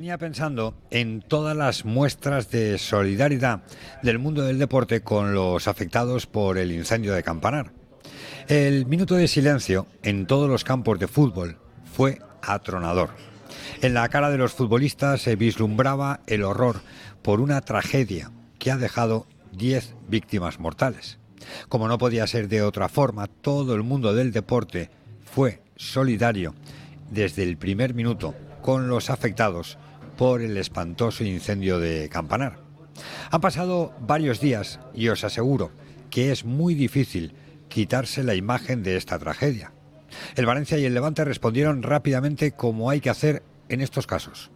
Venía pensando en todas las muestras de solidaridad del mundo del deporte con los afectados por el incendio de Campanar. El minuto de silencio en todos los campos de fútbol fue atronador. En la cara de los futbolistas se vislumbraba el horror por una tragedia que ha dejado 10 víctimas mortales. Como no podía ser de otra forma, todo el mundo del deporte fue solidario desde el primer minuto con los afectados por el espantoso incendio de Campanar. Han pasado varios días y os aseguro que es muy difícil quitarse la imagen de esta tragedia. El Valencia y el Levante respondieron rápidamente como hay que hacer en estos casos.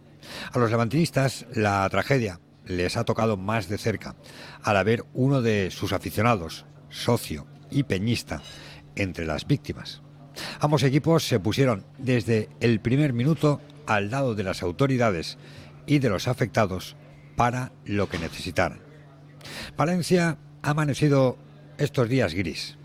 A los levantinistas la tragedia les ha tocado más de cerca al haber uno de sus aficionados, socio y peñista, entre las víctimas. Ambos equipos se pusieron desde el primer minuto al lado de las autoridades y de los afectados para lo que necesitaran. Valencia ha amanecido estos días gris.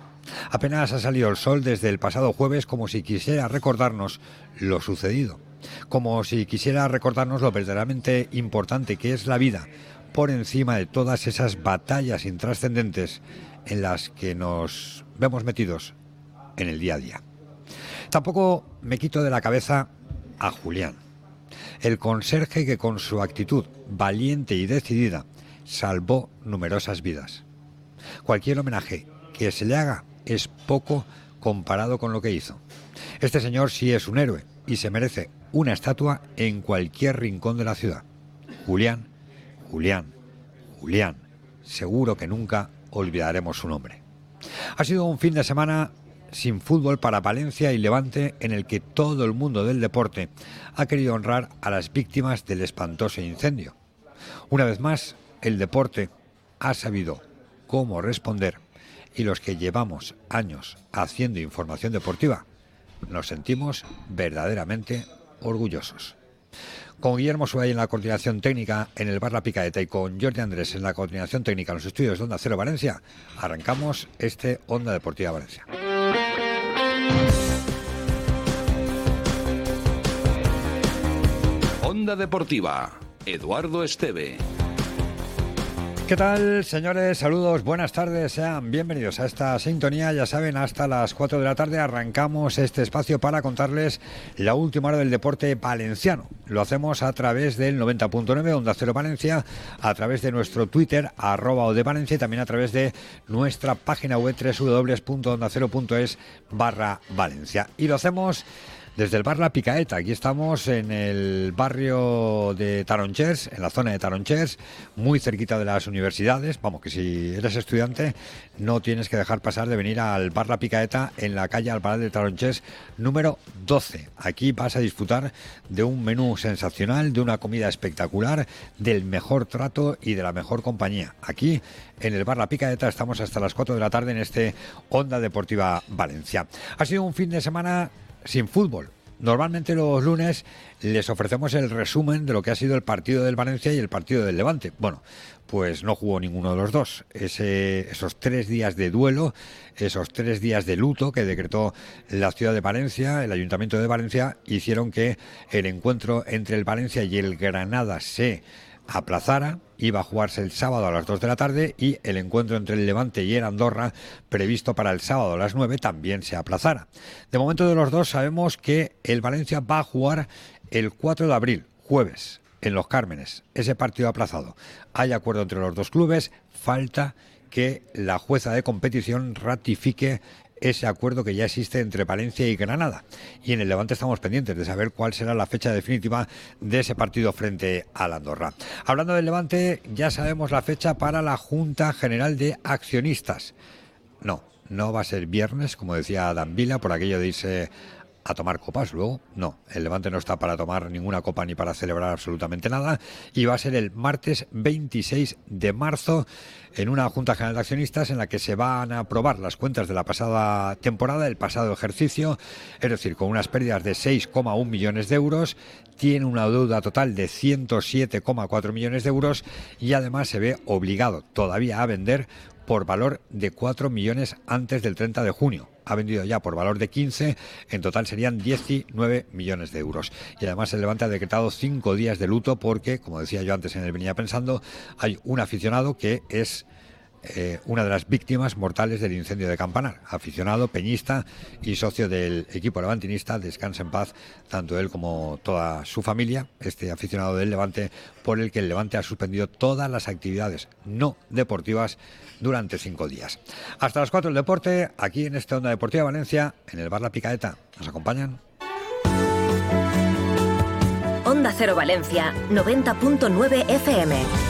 Apenas ha salido el sol desde el pasado jueves como si quisiera recordarnos lo sucedido, como si quisiera recordarnos lo verdaderamente importante que es la vida por encima de todas esas batallas intrascendentes en las que nos vemos metidos en el día a día. Tampoco me quito de la cabeza a Julián, el conserje que con su actitud valiente y decidida salvó numerosas vidas. Cualquier homenaje que se le haga es poco comparado con lo que hizo. Este señor sí es un héroe y se merece una estatua en cualquier rincón de la ciudad. Julián, Julián, Julián, seguro que nunca olvidaremos su nombre. Ha sido un fin de semana sin fútbol para Valencia y Levante en el que todo el mundo del deporte ha querido honrar a las víctimas del espantoso incendio. Una vez más, el deporte ha sabido cómo responder y los que llevamos años haciendo información deportiva nos sentimos verdaderamente orgullosos. Con Guillermo Suárez en la coordinación técnica en el Bar La Picaeta y con Jordi Andrés en la coordinación técnica en los estudios de Onda Cero Valencia, arrancamos este Onda Deportiva Valencia. Onda Deportiva, Eduardo Esteve. ¿Qué tal, señores? Saludos, buenas tardes, sean bienvenidos a esta sintonía. Ya saben, hasta las 4 de la tarde arrancamos este espacio para contarles la última hora del deporte valenciano. Lo hacemos a través del 90.9 Onda Cero Valencia, a través de nuestro Twitter, arroba o de Valencia, y también a través de nuestra página web www.ondacero.es barra Valencia. Y lo hacemos desde el bar La Picaeta. Aquí estamos en el barrio de Taronchers, en la zona de Taronchers, muy cerquita de las universidades. Vamos, que si eres estudiante no tienes que dejar pasar de venir al bar La Picaeta en la calle Alparal de Taronchers número 12. Aquí vas a disfrutar de un menú sensacional, de una comida espectacular, del mejor trato y de la mejor compañía. Aquí en el bar La Picaeta estamos hasta las 4 de la tarde en este Onda Deportiva Valencia. Ha sido un fin de semana sin fútbol. Normalmente los lunes les ofrecemos el resumen de lo que ha sido el partido del Valencia y el partido del Levante. Bueno, pues no jugó ninguno de los dos. esos tres días de duelo, esos tres días de luto que decretó la ciudad de Valencia, el ayuntamiento de Valencia, hicieron que el encuentro entre el Valencia y el Granada se aplazara, iba a jugarse el sábado a las 2 de la tarde y el encuentro entre el Levante y el Andorra, previsto para el sábado a las 9, también se aplazara. De momento de los dos sabemos que el Valencia va a jugar el 4 de abril, jueves, en Los Cármenes, ese partido aplazado. Hay acuerdo entre los dos clubes, falta que la jueza de competición ratifique ese acuerdo que ya existe entre Valencia y Granada. Y en el Levante estamos pendientes de saber cuál será la fecha definitiva de ese partido frente al Andorra. Hablando del Levante, ya sabemos la fecha para la Junta General de Accionistas. No, no va a ser viernes, como decía Dan Vila, por aquello de irse a tomar copas luego. No, el Levante no está para tomar ninguna copa ni para celebrar absolutamente nada. Y va a ser el martes 26 de marzo en una Junta General de Accionistas en la que se van a aprobar las cuentas de la pasada temporada, el pasado ejercicio, es decir, con unas pérdidas de 6,1 millones de euros, tiene una deuda total de 107,4 millones de euros y además se ve obligado todavía a vender por valor de 4 millones antes del 30 de junio ha vendido ya por valor de 15, en total serían 19 millones de euros. Y además el Levante ha decretado cinco días de luto porque, como decía yo antes en el venía pensando, hay un aficionado que es eh, una de las víctimas mortales del incendio de Campanar. Aficionado, peñista y socio del equipo levantinista, descansa en paz tanto él como toda su familia, este aficionado del Levante, por el que el Levante ha suspendido todas las actividades no deportivas durante cinco días. Hasta las cuatro el deporte, aquí en esta Onda Deportiva Valencia, en el Bar La Picaeta. ¿Nos acompañan? Onda Cero Valencia, 90.9 FM.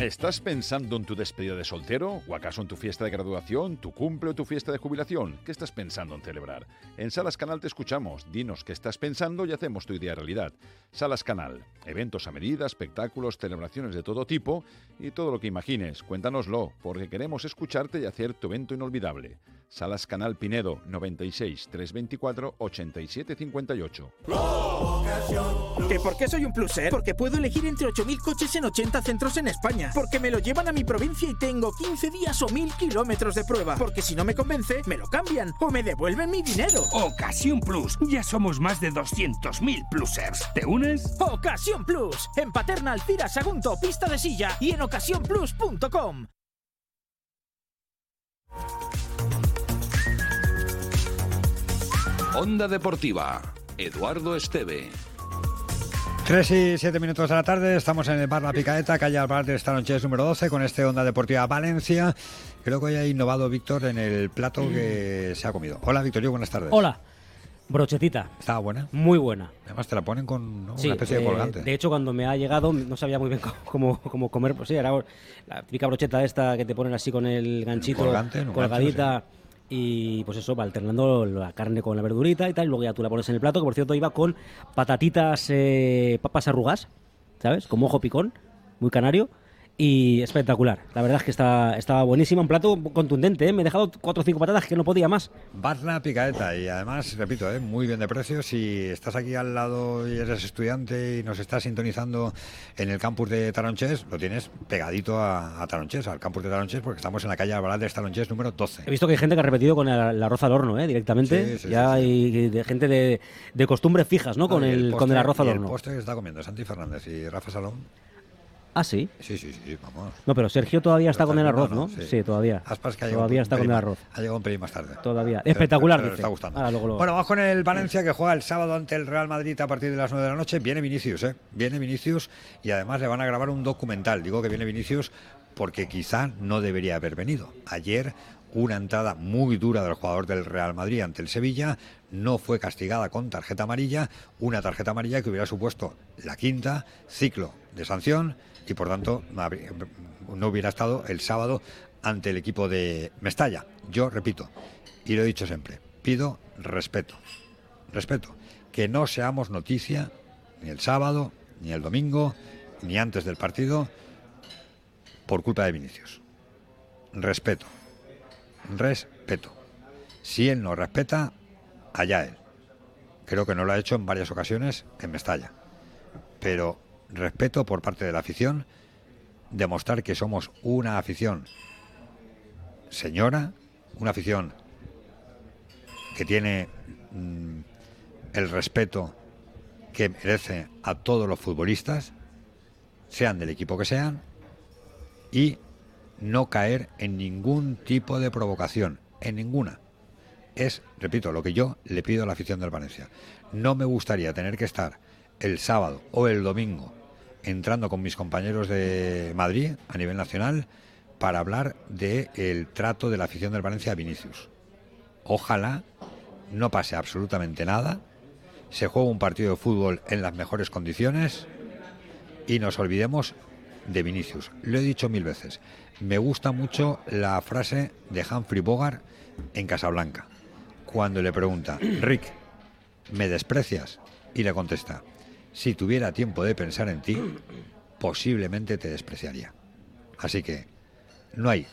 ¿Estás pensando en tu despedida de soltero? ¿O acaso en tu fiesta de graduación, tu cumple o tu fiesta de jubilación? ¿Qué estás pensando en celebrar? En Salas Canal te escuchamos. Dinos qué estás pensando y hacemos tu idea realidad. Salas Canal. Eventos a medida, espectáculos, celebraciones de todo tipo y todo lo que imagines. Cuéntanoslo, porque queremos escucharte y hacer tu evento inolvidable. Salas Canal Pinedo 96 324 87 58. ¿Que por qué soy un pluser? Porque puedo elegir entre 8.000 coches en 80 centros en España. Porque me lo llevan a mi provincia y tengo 15 días o 1.000 kilómetros de prueba. Porque si no me convence, me lo cambian o me devuelven mi dinero. Ocasión Plus. Ya somos más de 200.000 plusers. ¿Te unes? Ocasión Plus. En Paterna, Alcira, Sagunto, Pista de Silla y en ocasiónplus.com. Onda Deportiva, Eduardo Esteve. 3 y 7 minutos de la tarde, estamos en el bar La Picaeta, calle Alvar de Stanoches número 12, con este Onda Deportiva Valencia. Creo que hoy ha innovado Víctor en el plato que se ha comido. Hola Víctor, buenas tardes. Hola. Brochetita. ¿Estaba buena? Muy buena. Además te la ponen con ¿no? Sí, una especie de eh, colgante. de hecho, cuando me ha llegado no sabía muy bien cómo, cómo comer. Pues sí, era la típica brocheta esta que te ponen así con el ganchito, colgante, colgadita. gancho, Y pues eso, va alternando la carne con la verdurita y tal. Y luego ya tú la pones en el plato, que por cierto iba con patatitas, eh, papas arrugas, ¿sabes? Como ojo picón, muy canario. Y espectacular. La verdad es que estaba, estaba buenísimo. Un plato contundente, ¿eh? Me he dejado cuatro o cinco patatas que no podía más. Bar La Picaeta y además, repito, ¿eh? muy bien de precio. Si estás aquí al lado y eres estudiante y nos estás sintonizando en el campus de Taronches, lo tienes pegadito a, a Taronches, al campus de Taronches, porque estamos en la calle Albalá de Taronches número 12. He visto que hay gente que ha repetido con el, el arroz al horno, ¿eh? Directamente. Sí, sí, ya sí, hay de gente de, de costumbres fijas, ¿no? Con, y el, con el postre- arroz al horno. El postre que está comiendo Santi Fernández y Rafa Salón. Ah, sí. Sí, sí, sí, vamos. No, pero Sergio todavía está con el arroz, ¿no? Sí. Todavía. Todavía está con el arroz. Ha llegado un pelín más tarde. Todavía. Pero- Espectacular, dice. está gustando. Lo- Bueno, vamos con el Valencia que juega el sábado ante el Real Madrid a partir de las 9 de la noche. Viene Vinicius, ¿eh? Viene Vinicius y además le van a grabar un documental. Digo que viene Vinicius porque quizá no debería haber venido. Ayer una entrada muy dura del jugador del Real Madrid ante el Sevilla no fue castigada con tarjeta amarilla, una tarjeta amarilla que hubiera supuesto la quinta ciclo de sanción y por tanto no hubiera estado el sábado ante el equipo de Mestalla. Yo repito, y lo he dicho siempre, pido respeto, respeto, que no seamos noticia ni el sábado, ni el domingo, ni antes del partido por culpa de Vinicius. Respeto, respeto. Si él no respeta, allá él. Creo que no lo ha hecho en varias ocasiones en Mestalla. Pero respeto por parte de la afición, demostrar que somos una afición señora, una afición que tiene mm, el respeto que merece a todos los futbolistas, sean del equipo que sean, y no caer en ningún tipo de provocación, en ninguna. Es, repito, lo que yo le pido a la afición del Valencia. No me gustaría tener que estar el sábado o el domingo entrando con mis compañeros de Madrid a nivel nacional para hablar del trato de la afición del Valencia a Vinicius. Ojalá no pase absolutamente nada, se juegue un partido de fútbol en las mejores condiciones y nos olvidemos de Vinicius. Lo he dicho mil veces. Me gusta mucho la frase de Humphrey Bogart en Casablanca. cuando le pregunta, Rick, ¿me desprecias? Y le contesta, si tuviera tiempo de pensar en ti, posiblemente te despreciaría. Así que no hay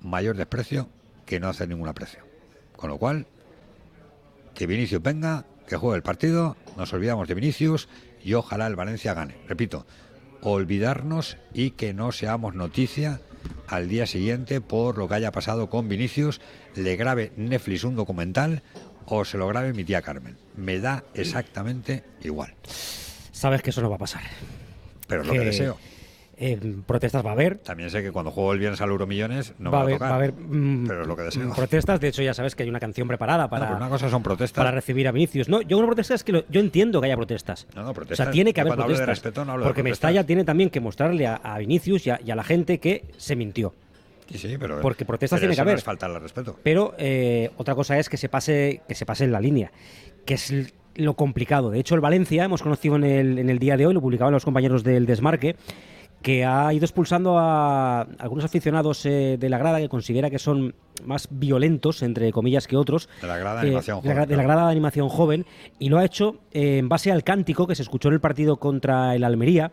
mayor desprecio que no hacer ningún aprecio. Con lo cual, que Vinicius venga, que juegue el partido, nos olvidamos de Vinicius y ojalá el Valencia gane. Repito, olvidarnos y que no seamos noticia al día siguiente por lo que haya pasado con Vinicius, le grabe Netflix un documental o se lo grabe mi tía Carmen. Me da exactamente igual. Sabes que eso no va a pasar. Pero es lo que deseo. Eh, protestas va a haber. También sé que cuando juego el viernes al Euromillones no va, a, haber, tocar, va a haber mm, pero es lo que deseo. protestas. De hecho, ya sabes que hay una canción preparada para, No, una cosa son protestas. para recibir a Vinicius. No, yo una protesta es que lo- yo entiendo que haya protestas. No, no, O protestas. sea, tiene que haber cuando hablo de protestas. respeto no porque. Mestalla tiene también que mostrarle a, a Vinicius y a, y a la gente que se mintió. Sí, sí, pero, Porque protestas pero tiene que no haber. es faltarle al respeto. Pero eh, otra cosa es que se pase que se pase en la línea, que es lo complicado. De hecho, el Valencia, hemos conocido en el, en el día de hoy, lo publicaban los compañeros del Desmarque, que ha ido expulsando a algunos aficionados eh, de la grada que considera que son más violentos, entre comillas, que otros. De la grada de eh, animación la, joven, de la grada de animación joven, y lo ha hecho eh, en base al cántico que se escuchó en el partido contra el Almería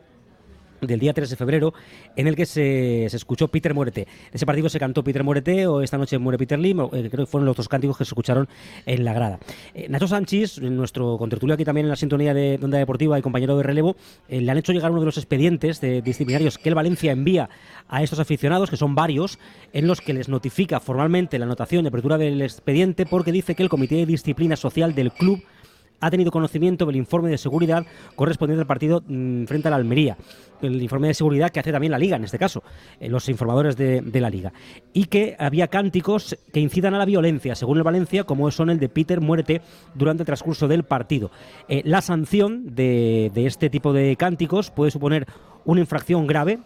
del día 3 de febrero, en el que se, se escuchó Peter Muerte. Ese partido se cantó Peter Muerte o esta noche muere Peter Lim, o, eh, creo que fueron los dos cánticos que se escucharon en la grada. Eh, Nacho Sánchez, nuestro contertulio aquí también en la sintonía de de Onda Deportiva y compañero de relevo, eh, le han hecho llegar uno de los expedientes de disciplinarios que el Valencia envía a estos aficionados, que son varios, en los que les notifica formalmente la anotación de apertura del expediente porque dice que el Comité de Disciplina Social del club ha tenido conocimiento del informe de seguridad correspondiente al partido mm, frente a la Almería. El informe de seguridad que hace también la Liga, en este caso, eh, los informadores de, la Liga. Y que había cánticos que incitan a la violencia, según el Valencia, como son el de Peter Muerte durante el transcurso del partido. Eh, la sanción de, de este tipo de cánticos puede suponer una infracción grave,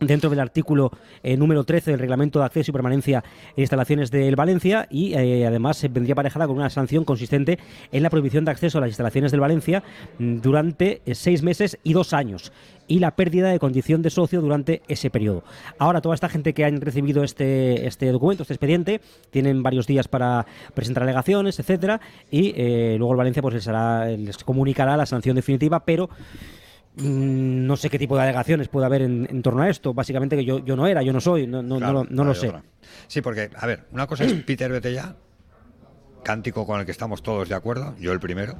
dentro del artículo eh, número 13 del reglamento de acceso y permanencia en instalaciones del Valencia y eh, además vendría aparejada con una sanción consistente en la prohibición de acceso a las instalaciones del Valencia mm, durante eh, seis meses y dos años y la pérdida de condición de socio durante ese periodo. Ahora, toda esta gente que han recibido este, este documento, este expediente, tienen varios días para presentar alegaciones, etcétera, y eh, luego el Valencia pues les, hará- les comunicará la sanción definitiva, pero No sé qué tipo de alegaciones puede haber en, en torno a esto. Básicamente que yo, yo no era, yo no soy, no, no, Claro, no, lo- no lo sé. otra. Sí, porque, a ver, una cosa es Peter vete ya, cántico con el que estamos todos de acuerdo, yo el primero.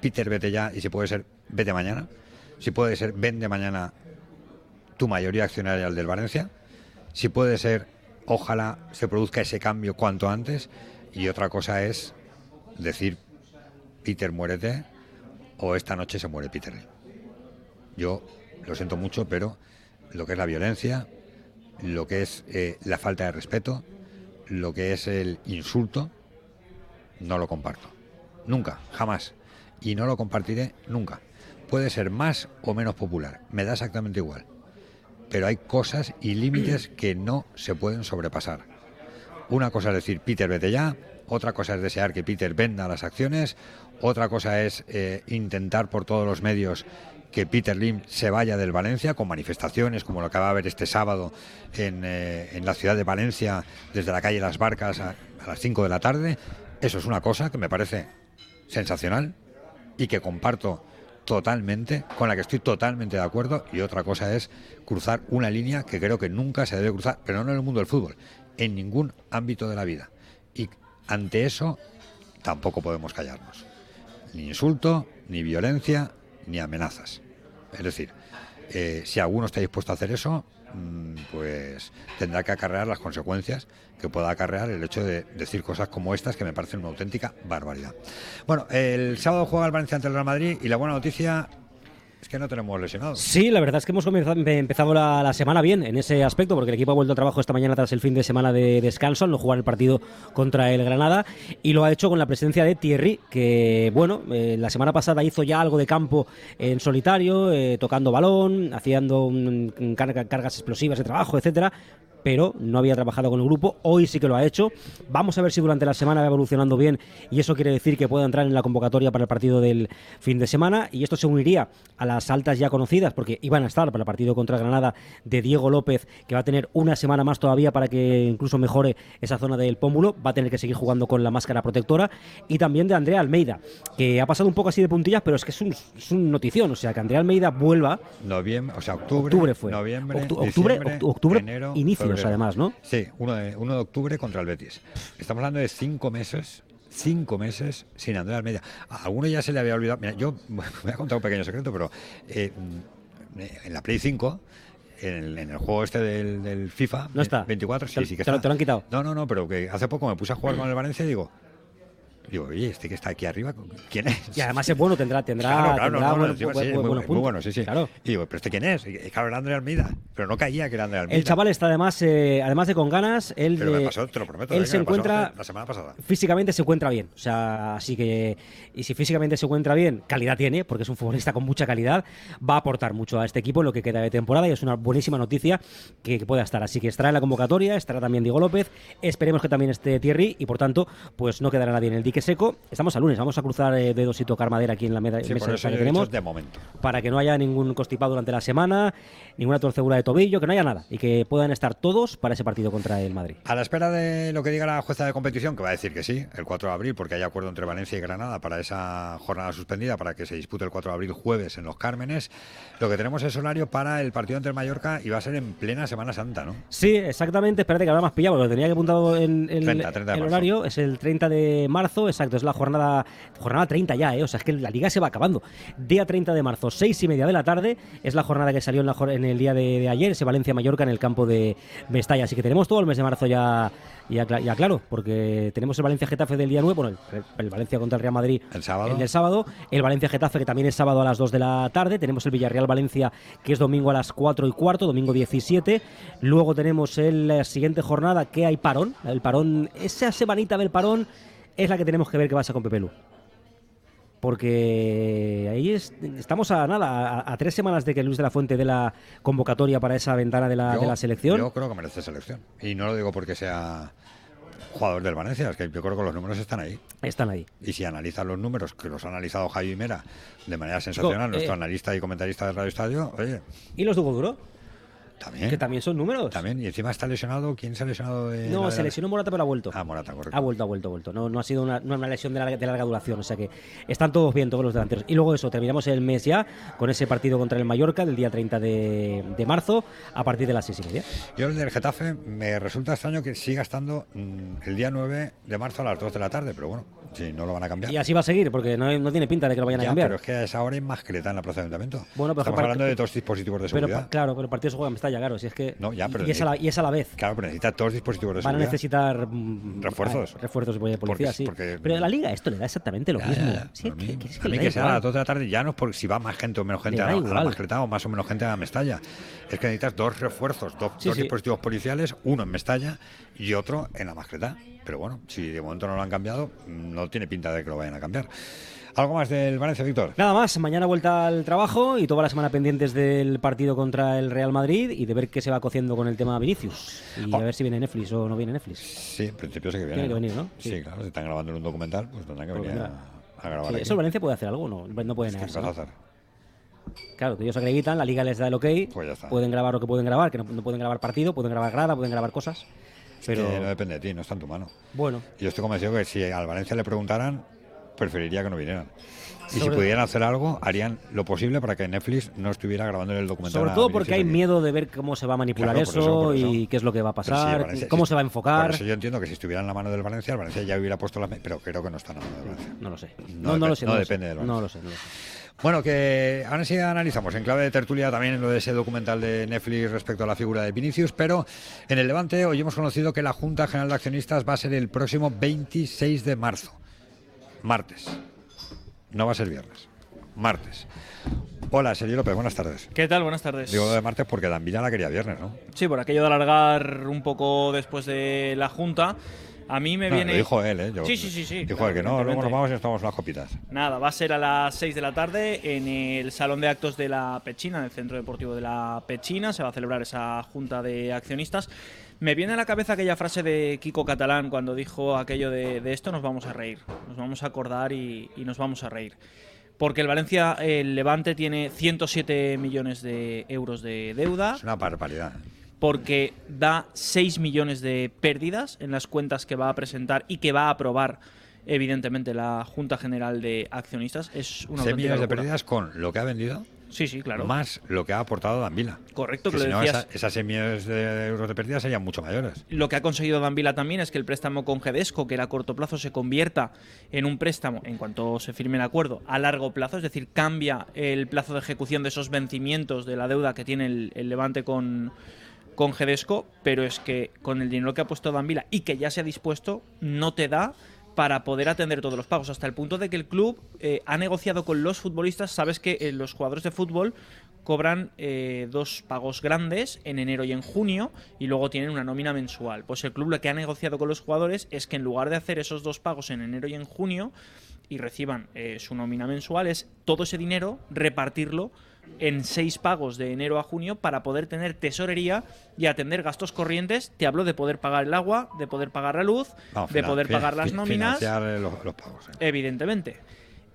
Peter vete ya y si puede ser vete mañana. Si puede ser vende mañana tu mayoría accionaria al del Valencia. Si puede ser ojalá se produzca ese cambio cuanto antes. Y otra cosa es decir Peter muérete o esta noche se muere Peter. Yo lo siento mucho, pero lo que es la violencia, lo que es eh, la falta de respeto, lo que es el insulto, no lo comparto. Nunca, jamás. Y no lo compartiré nunca. Puede ser más o menos popular, me da exactamente igual. Pero hay cosas y límites que no se pueden sobrepasar. Una cosa es decir, Peter, vete ya. Otra cosa es desear que Peter venda las acciones. Otra cosa es eh, intentar por todos los medios que Peter Lim se vaya del Valencia con manifestaciones como lo que va a haber este sábado en, eh, en la ciudad de Valencia desde la calle Las Barcas a, a las 5 de la tarde. Eso es una cosa que me parece sensacional y que comparto totalmente, con la que estoy totalmente de acuerdo, y otra cosa es cruzar una línea que creo que nunca se debe cruzar, pero no en el mundo del fútbol, en ningún ámbito de la vida. Y ante eso tampoco podemos callarnos. Ni insulto, ni violencia, ni amenazas. Es decir, eh, si alguno está dispuesto a hacer eso, mm, pues tendrá que acarrear las consecuencias que pueda acarrear el hecho de decir cosas como estas que me parecen una auténtica barbaridad. Bueno, el sábado juega el Valencia ante el Real Madrid y la buena noticia es que no tenemos lesionados. Sí, la verdad es que hemos comenzado- empezado la, semana bien en ese aspecto, porque el equipo ha vuelto al trabajo esta mañana tras el fin de semana de descanso, al no jugar el partido contra el Granada, y lo ha hecho con la presencia de Thierry, que, bueno, eh, la semana pasada hizo ya algo de campo en solitario, eh, tocando balón, haciendo cargas explosivas de trabajo, etcétera pero no había trabajado con el grupo. Hoy sí que lo ha hecho. Vamos a ver si durante la semana va evolucionando bien y eso quiere decir que pueda entrar en la convocatoria para el partido del fin de semana y esto se uniría a las altas ya conocidas porque iban a estar para el partido contra Granada de Diego López, que va a tener una semana más todavía para que incluso mejore esa zona del pómulo. Va a tener que seguir jugando con la máscara protectora y también de Andrea Almeida, que ha pasado un poco así de puntillas, pero es que es un, es un notición. O sea, que Andrea Almeida vuelva. Noviembre, o sea, octubre, Octubre fue. noviembre, Octu- octubre, octubre, enero, inicios febrero. además, ¿no? Sí, 1 de, 1 de octubre contra el Betis. Estamos hablando de cinco meses, cinco meses sin Andrea Almeida. A alguno ya se le había olvidado. Mira, yo voy a contar un pequeño secreto, pero eh, en la Play 5, en el, en el juego este del, del FIFA No está. 24, sí, Te- sí que te lo- está. te lo han quitado. No, no, no, pero que hace poco me puse a jugar con el Valencia y digo, digo, oye, este que está aquí arriba, ¿quién es? Y además es bueno, tendrá, tendrá, muy, bueno, sí, sí. Claro. Y digo, pero este quién es? Y, claro, era Andrea Almeida, pero no caía que era Andrea Almeida. El chaval está además, eh, además de con ganas, él, Pero me pasó, te lo prometo, él eh, se encuentra la semana pasada. físicamente se encuentra bien. O sea, así que y si físicamente se encuentra bien, calidad tiene, porque es un futbolista con mucha calidad, va a aportar mucho a este equipo en lo que queda de temporada y es una buenísima noticia que, que pueda estar. Así que estará en la convocatoria, estará también Diego López, esperemos que también esté Thierry y por tanto, pues no quedará nadie en el dique seco. Estamos a lunes, vamos a cruzar eh, dedos y tocar madera aquí en la meda- Sí, mesa por eso que tenemos de momento. para que no haya ningún constipado durante la semana, ninguna torcedura de tobillo, que no haya nada y que puedan estar todos para ese partido contra el Madrid. A la espera de lo que diga la jueza de competición, que va a decir que sí, el 4 de abril, porque hay acuerdo entre Valencia y Granada para esa jornada suspendida, para que se dispute el 4 de abril jueves en Los Cármenes, lo que tenemos es horario para el partido entre el Mallorca y va a ser en plena Semana Santa, ¿no? Sí, exactamente. Espérate que ahora has pillado, porque lo tenía que apuntado en el, 30, 30 de el marzo. horario. Es el 30 de marzo, exacto. Es la jornada jornada 30 ya, ¿eh? O sea, es que la liga se va acabando. Día 30 de marzo, 6 y media de la tarde. Es la jornada que salió en, la, jor- en el día de, de ayer, ese Valencia-Mallorca en el campo de Mestalla. Así que tenemos todo el mes de marzo ya, ya, cla- ya claro, porque tenemos el Valencia-Getafe del día 9, bueno, el, el Valencia contra el Real Madrid El sábado. el del sábado, el Valencia-Getafe que también es sábado a las 2 de la tarde, tenemos el Villarreal-Valencia que es domingo a las 4 y cuarto, domingo 17, luego tenemos el, la siguiente jornada que hay parón, el parón, esa semanita del parón es la que tenemos que ver qué pasa con Pepe Lu. Porque ahí es- estamos a nada, a, a tres semanas de que Luis de la Fuente dé la convocatoria para esa ventana de la, Yo- de la selección. Yo creo que merece selección. Y no lo digo porque sea jugador del Valencia, es que yo creo que los números están ahí. Están ahí. Y si analizan los números, que los ha analizado Javi Mera de manera sensacional, eh, nuestro analista y comentarista de Radio Estadio, oye, ¿Y los de Duro? También. Que también son números. También, y encima está lesionado. ¿Quién se ha lesionado? de No, la- se lesionó Morata, pero ha vuelto. Ah, Morata, correcto. Ha vuelto, ha vuelto, ha vuelto. No, no ha sido una, no una lesión de larga, de larga duración. O sea que están todos bien, todos los delanteros. Y luego eso, terminamos el mes ya con ese partido contra el Mallorca del día 30 de, de marzo a partir de las seis y media. Yo el del Getafe me resulta extraño que siga estando mm, el día 9 de marzo a las 2 de la tarde, pero bueno, si no lo van a cambiar. Y así va a seguir, porque no, no tiene pinta de que lo vayan a cambiar. pero es que a esa hora hay mascleta en la plaza de ayuntamiento. Bueno, pero Estamos hablando de dos dispositivos de Pero, seguridad. pa- claro, pero el partido se juega en Mestalla, claro. Si es que, No, ya, pero y, es a la, y es a la vez. Claro, pero necesita dos dispositivos de Van a seguridad. necesitar mm, Refuerzos. ah, refuerzos de policía, Porque- sí. porque- pero la liga esto le da exactamente lo Ya, mismo. ya. Sí, que- que es a mí que sea a las 2 de la tarde ya no es por si va más gente o menos gente a, la igual. Mascleta o más o menos gente a Mestalla. Es que necesitas dos refuerzos, dos, Sí, dos sí. dispositivos policiales, uno en Mestalla y otro en la Mascleta. Pero bueno, si de momento no lo han cambiado, no tiene pinta de que lo vayan a cambiar. ¿Algo más del Valencia, Víctor? Nada más, mañana vuelta al trabajo y toda la semana pendientes del partido contra el Real Madrid y de ver qué se va cociendo con el tema Vinicius. Y Oh. a ver si viene Netflix o no viene Netflix. Sí, en principio sí que viene. Tiene que venir, ¿no? Sí, Sí. claro, si están grabando en un documental, pues tendrán que Pues venir a, a grabar Sí, aquí. ¿Eso el Valencia puede hacer algo? No, no puede Es que negarse, ¿qué ¿no? vas a hacer? Claro, que ellos acreditan, la liga les da el ok, Pues ya está. pueden grabar lo que pueden grabar, que no, no pueden grabar partido, pueden grabar grada, pueden grabar cosas. Pero Que no depende de ti, no está en tu mano. bueno, Yo estoy convencido que si al Valencia le preguntaran, preferiría que no vinieran. Y si pudieran hacer algo, harían lo posible para que Netflix no estuviera grabando el documental. sobre todo porque hay miedo de ver cómo se va a manipular Claro, eso, eso, por eso. y qué es lo que va a sí, pasar, Valencia- cómo se va a enfocar. Por eso yo entiendo que si estuviera en la mano del Valencia, el Valencia ya hubiera puesto me- Pero creo que no está en la mano del Valencia. No lo sé. No No, lo sé. no lo depende sé. del Valencia. No lo sé, no lo sé. Bueno, que ahora sí analizamos en clave de tertulia también lo de ese documental de Netflix respecto a la figura de Vinicius, pero en el Levante hoy hemos conocido que la Junta General de Accionistas va a ser el próximo 26 de marzo, martes. No va a ser viernes, martes. Hola, Sergio López, buenas tardes. ¿Qué tal? Buenas tardes. Digo lo de martes porque Danvila la quería viernes, ¿no? Sí, por aquello de alargar un poco después de la Junta. A mí me No, viene. Lo dijo él, ¿eh? Yo- Sí, sí, sí, sí, Dijo claro, él que no, luego nos vamos y nos tomamos unas copitas. Nada, va a ser a las 6 de la tarde en el Salón de Actos de la Pechina, en el Centro Deportivo de la Pechina. Se va a celebrar esa junta de accionistas. Me viene a la cabeza aquella frase de Kiko Catalán cuando dijo aquello de, de esto nos vamos a reír, nos vamos a acordar y, y nos vamos a reír. Porque el Valencia, el Levante tiene 107 millones de euros de deuda. Es una barbaridad. Porque da 6 millones de pérdidas en las cuentas que va a presentar y que va a aprobar evidentemente la Junta General de Accionistas. Es una 6 millones de pérdidas con lo que ha vendido. Sí, sí, claro. Más lo que ha aportado Danvila. Correcto, que que si lo no, decías. esa- esas 6 millones de euros de pérdidas serían mucho mayores. Lo que ha conseguido Danvila también es que el préstamo con Gedesco, que era a corto plazo, se convierta en un préstamo, en cuanto se firme el acuerdo, a largo plazo, es decir, cambia el plazo de ejecución de esos vencimientos de la deuda que tiene el, el Levante con, con Gedesco, pero es que con el dinero que ha puesto Danvila y que ya se ha dispuesto, no te da para poder atender todos los pagos, hasta el punto de que el club eh, ha negociado con los futbolistas, sabes que eh, los jugadores de fútbol cobran eh, dos pagos grandes en enero y en junio y luego tienen una nómina mensual. Pues el club lo que ha negociado con los jugadores es que en lugar de hacer esos dos pagos en enero y en junio y reciban su nómina mensual, es todo ese dinero repartirlo en seis pagos de enero a junio para poder tener tesorería y atender gastos corrientes. Te hablo de poder pagar el agua, de poder pagar la luz, de poder pagar las nóminas. Eh, los, los pagos. eh. Evidentemente.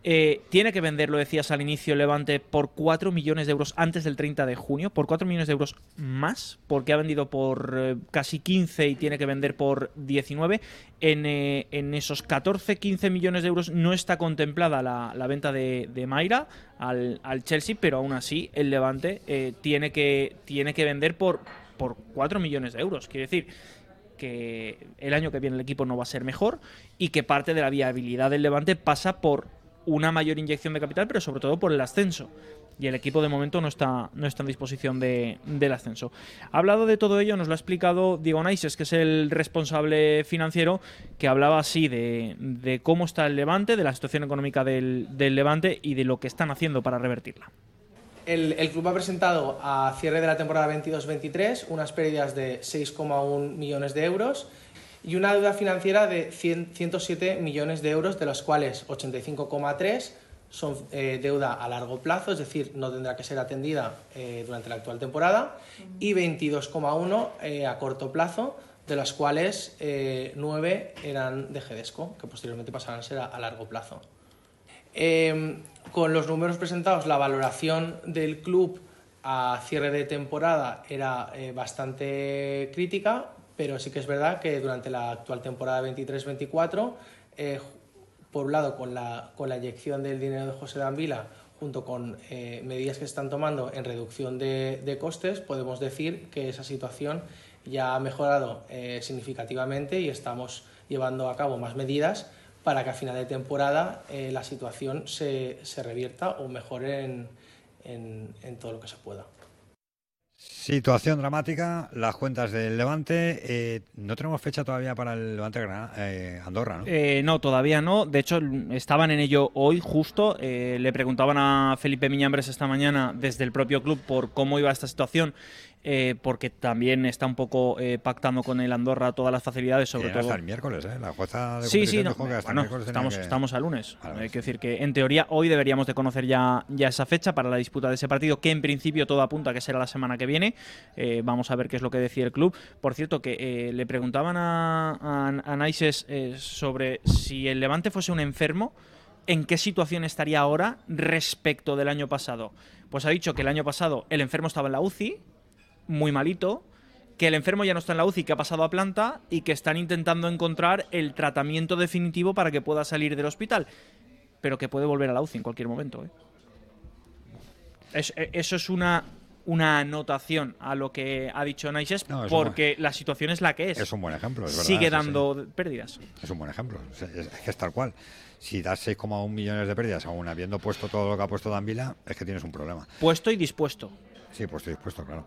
Eh, tiene que vender, lo decías al inicio, Levante, por 4 millones de euros antes del 30 de junio, por 4 millones de euros más, porque ha vendido por eh, casi 15 y tiene que vender por 19. En, eh, en esos 14, 15 millones de euros no está contemplada la, venta de, de Mayra al, Chelsea, pero aún así el Levante tiene, que, tiene que vender por, por 4 millones de euros. Quiere decir que el año que viene el equipo no va a ser mejor y que parte de la viabilidad del Levante pasa por una mayor inyección de capital, pero sobre todo por el ascenso. Y el equipo de momento no está, no está en disposición de- del ascenso. Ha hablado de todo ello, nos lo ha explicado Diego Naises, que es el responsable financiero, que hablaba así de, de cómo está el Levante, de la situación económica del, del Levante y de lo que están haciendo para revertirla. El, el club ha presentado a cierre de la temporada 22-23 unas pérdidas de 6,1 millones de euros y una deuda financiera de 100 107 millones de euros, de los cuales 85,3 son eh, deuda a largo plazo, es decir, no tendrá que ser atendida eh, durante la actual temporada, y 22,1 eh, a corto plazo, de las cuales eh, 9 eran de Gedesco, que posteriormente pasarán a ser a- a largo plazo. Eh, con los números presentados, la valoración del club a cierre de temporada era eh, bastante crítica, pero sí que es verdad que durante la actual temporada 23-24, eh, por un lado con la, con la inyección del dinero de José Danvila, junto con eh, medidas que se están tomando en reducción de, costes, podemos decir que esa situación ya ha mejorado eh, significativamente y estamos llevando a cabo más medidas para que a final de temporada la situación se, se revierta o mejore en, en- en todo lo que se pueda. Situación dramática, las cuentas del Levante. eh, no tenemos fecha todavía para el Levante eh, Andorra, ¿no? Eh, no, todavía no. De hecho, estaban en ello hoy justo. Eh, le preguntaban a Felipe Miñambres esta mañana desde el propio club por cómo iba esta situación, eh, porque también está un poco eh, pactando con el Andorra todas las facilidades, sobre todo. hasta el miércoles, ¿eh? La jueza de Sí, sí, no, que hasta el bueno, tenía estamos, que- estamos a lunes. Hay vale. que decir que en teoría hoy deberíamos de conocer ya, ya esa fecha para la disputa de ese partido, que en principio todo apunta a que será la semana que viene. Eh, vamos a ver qué es lo que decide el club. Por cierto, que eh, le preguntaban a, a, a Naises eh, sobre si el Levante fuese un enfermo, ¿en qué situación estaría ahora respecto del año pasado? Pues ha dicho que el año pasado el enfermo estaba en la UCI, muy malito, que el enfermo ya no está en la UCI, que ha pasado a planta y que están intentando encontrar el tratamiento definitivo para que pueda salir del hospital, pero que puede volver a la UCI en cualquier momento. ¿eh? Es- eh, eso es una, una anotación a lo que ha dicho Naises, No, porque la situación es la que es. Es un buen ejemplo, es verdad, Sigue sí, dando pérdidas. Es un buen ejemplo. Es, es- es tal cual. Si das 6,1 millones de pérdidas, aún habiendo puesto todo lo que ha puesto Danvila, es que tienes un problema. Puesto y dispuesto. Sí, pues estoy dispuesto, claro.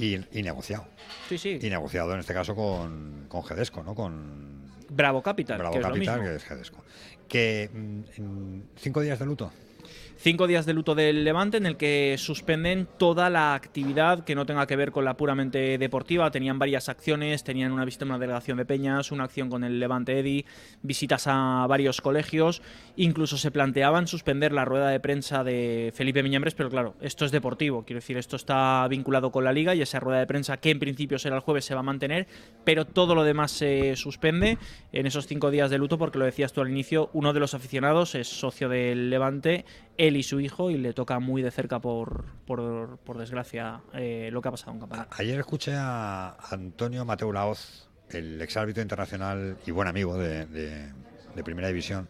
Y, y negociado. Sí, sí. Y negociado en este caso con, con Gedesco, ¿no? Con Bravo Capital, Bravo que es lo Capital, mismo. que es Gedesco. Que mm, en cinco días de luto. Cinco días de luto del Levante en el que suspenden toda la actividad que no tenga que ver con la puramente deportiva. Tenían varias acciones, tenían una visita en una delegación de Peñas, una acción con el Levante Eddy, visitas a varios colegios. Incluso se planteaban suspender la rueda de prensa de Felipe Miñambres, pero claro, esto es deportivo. Quiero decir, esto está vinculado con la liga y esa rueda de prensa que en principio será el jueves se va a mantener, pero todo lo demás se suspende en esos cinco días de luto porque lo decías tú al inicio, uno de los aficionados es socio del Levante él y su hijo y le toca muy de cerca, por, por, por desgracia, eh, lo que ha pasado en Campanar. Ayer escuché a Antonio Mateo Laoz, el exárbitro internacional y buen amigo de, de, Primera División.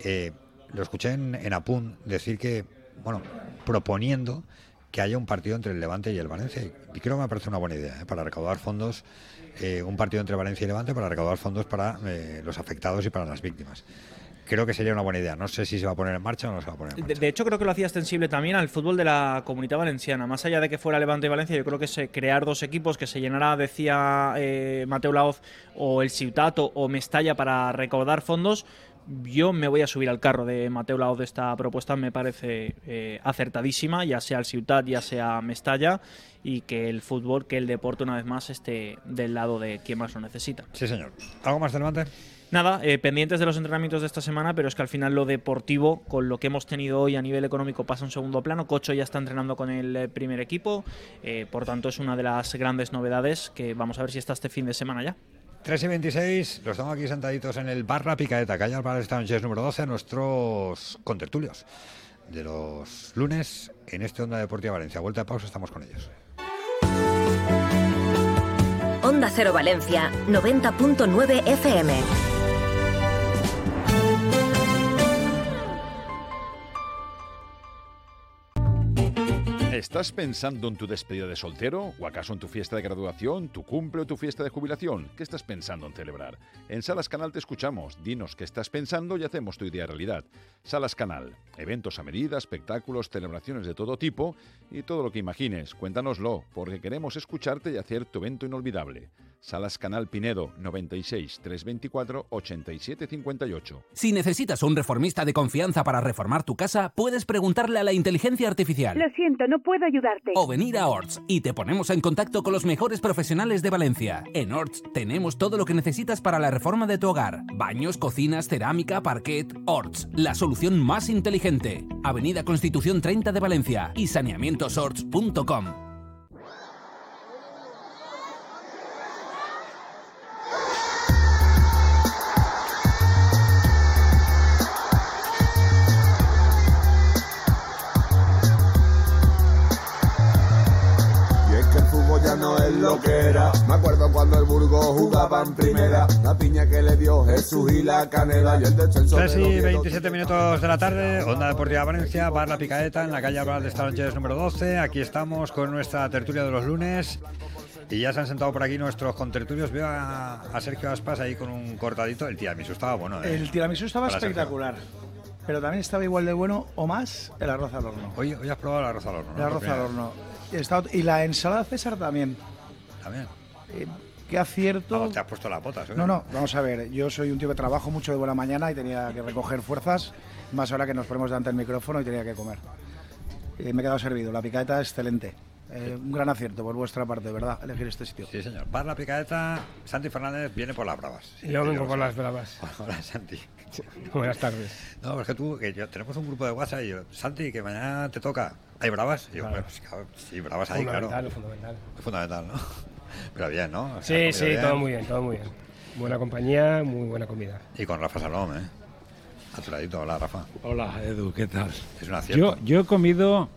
Eh, lo escuché en, en Apun decir que, bueno, proponiendo que haya un partido entre el Levante y el Valencia. Y creo que me parece una buena idea, ¿eh? para recaudar fondos, eh, un partido entre Valencia y Levante para recaudar fondos para los afectados y para las víctimas creo que sería una buena idea. No sé si se va a poner en marcha o no se va a poner en marcha. De, de hecho, creo que lo hacía extensible también al fútbol de la comunidad valenciana. Más allá de que fuera Levante y Valencia, yo creo que se crear dos equipos que se llenara, decía eh, Mateo Laoz, o el Ciutat o, o Mestalla para recaudar fondos. Yo me voy a subir al carro de Mateo Laoz de esta propuesta, me parece eh, acertadísima, ya sea el Ciutat, ya sea Mestalla, y que el fútbol, que el deporte una vez más esté del lado de quien más lo necesita. Sí, señor. ¿Algo más de Levante? Nada, eh, pendientes de los entrenamientos de esta semana, pero es que al final lo deportivo, con lo que hemos tenido hoy a nivel económico, pasa a un segundo plano. Cocho ya está entrenando con el eh, primer equipo, eh, por tanto es una de las grandes novedades que vamos a ver si está este fin de semana ya. 3 y 26, los tengo aquí sentaditos en el bar La Picaeta, calle Álvarez Estancias número 12, nuestros contertulios de los lunes en este Onda Deportiva Valencia. Vuelta de pausa, estamos con ellos. Onda Cero Valencia, 90.9 FM. ¿Estás pensando en tu despedida de soltero? ¿O acaso en tu fiesta de graduación, tu cumple o tu fiesta de jubilación? ¿Qué estás pensando en celebrar? En Salas Canal te escuchamos. Dinos qué estás pensando y hacemos tu idea realidad. Salas Canal. Eventos a medida, espectáculos, celebraciones de todo tipo y todo lo que imagines. Cuéntanoslo, porque queremos escucharte y hacer tu evento inolvidable. Salas Canal Pinedo 96 324 87 58. Si necesitas un reformista de confianza para reformar tu casa, puedes preguntarle a la inteligencia artificial. Lo siento, no puedo O venir a Orts y te ponemos en contacto con los mejores profesionales de Valencia. En Orts tenemos todo lo que necesitas para la reforma de tu hogar: baños, cocinas, cerámica, parquet. Orts, la solución más inteligente. Avenida Constitución 30 de Valencia y saneamientosorts.com. es lo que era. Me acuerdo cuando el Burgos jugaba en primera. La piña que le dio Jesús y la canela y el descenso 3 de los y Oviedo. 27 minutos de la tarde, Onda Deportiva Valencia, Bar La Picaeta, en la calle Álvarez de Estalonches número 12. Aquí estamos con nuestra tertulia de los lunes. Y ya se han sentado por aquí nuestros contertulios. Veo a, a Sergio Aspas ahí con un cortadito. El tiramisú estaba bueno, ¿eh? El tiramisú estaba Hola, Sergio. espectacular. Pero también estaba igual de bueno o más el arroz al horno. Hoy, hoy has probado el arroz al horno. ¿no? El arroz al horno. Y, estaba- y la ensalada César también. También. Eh, qué acierto. Vamos, te has puesto la pota, No, no, vamos a ver. Yo soy un tío que trabajo mucho de buena mañana y tenía que recoger fuerzas. Más ahora que nos ponemos delante del micrófono y tenía que comer. Eh, me he quedado servido. La picadeta excelente. Eh, un gran acierto por vuestra parte, ¿verdad? Elegir este sitio. Sí, señor. Bar La Picaeta, Santi Fernández viene por las bravas. Sí, Yo vengo por las bravas. Hola, Santi. Buenas tardes. No, es que tú, que yo- tenemos un grupo de WhatsApp y yo, Santi, que mañana te toca. ¿Hay bravas? Y yo, Claro. pues, sí, bravas ahí, claro. Fundamental, fundamental. Es fundamental, ¿no? Pero bien, ¿no? O sea, Sí, sí, bien. todo muy bien, todo muy bien. Buena compañía, muy buena comida. Y con Rafa Salom, ¿eh? A tu ladito, hola, Rafa. Hola, Edu, ¿qué tal? Es un acierto. Yo, yo he comido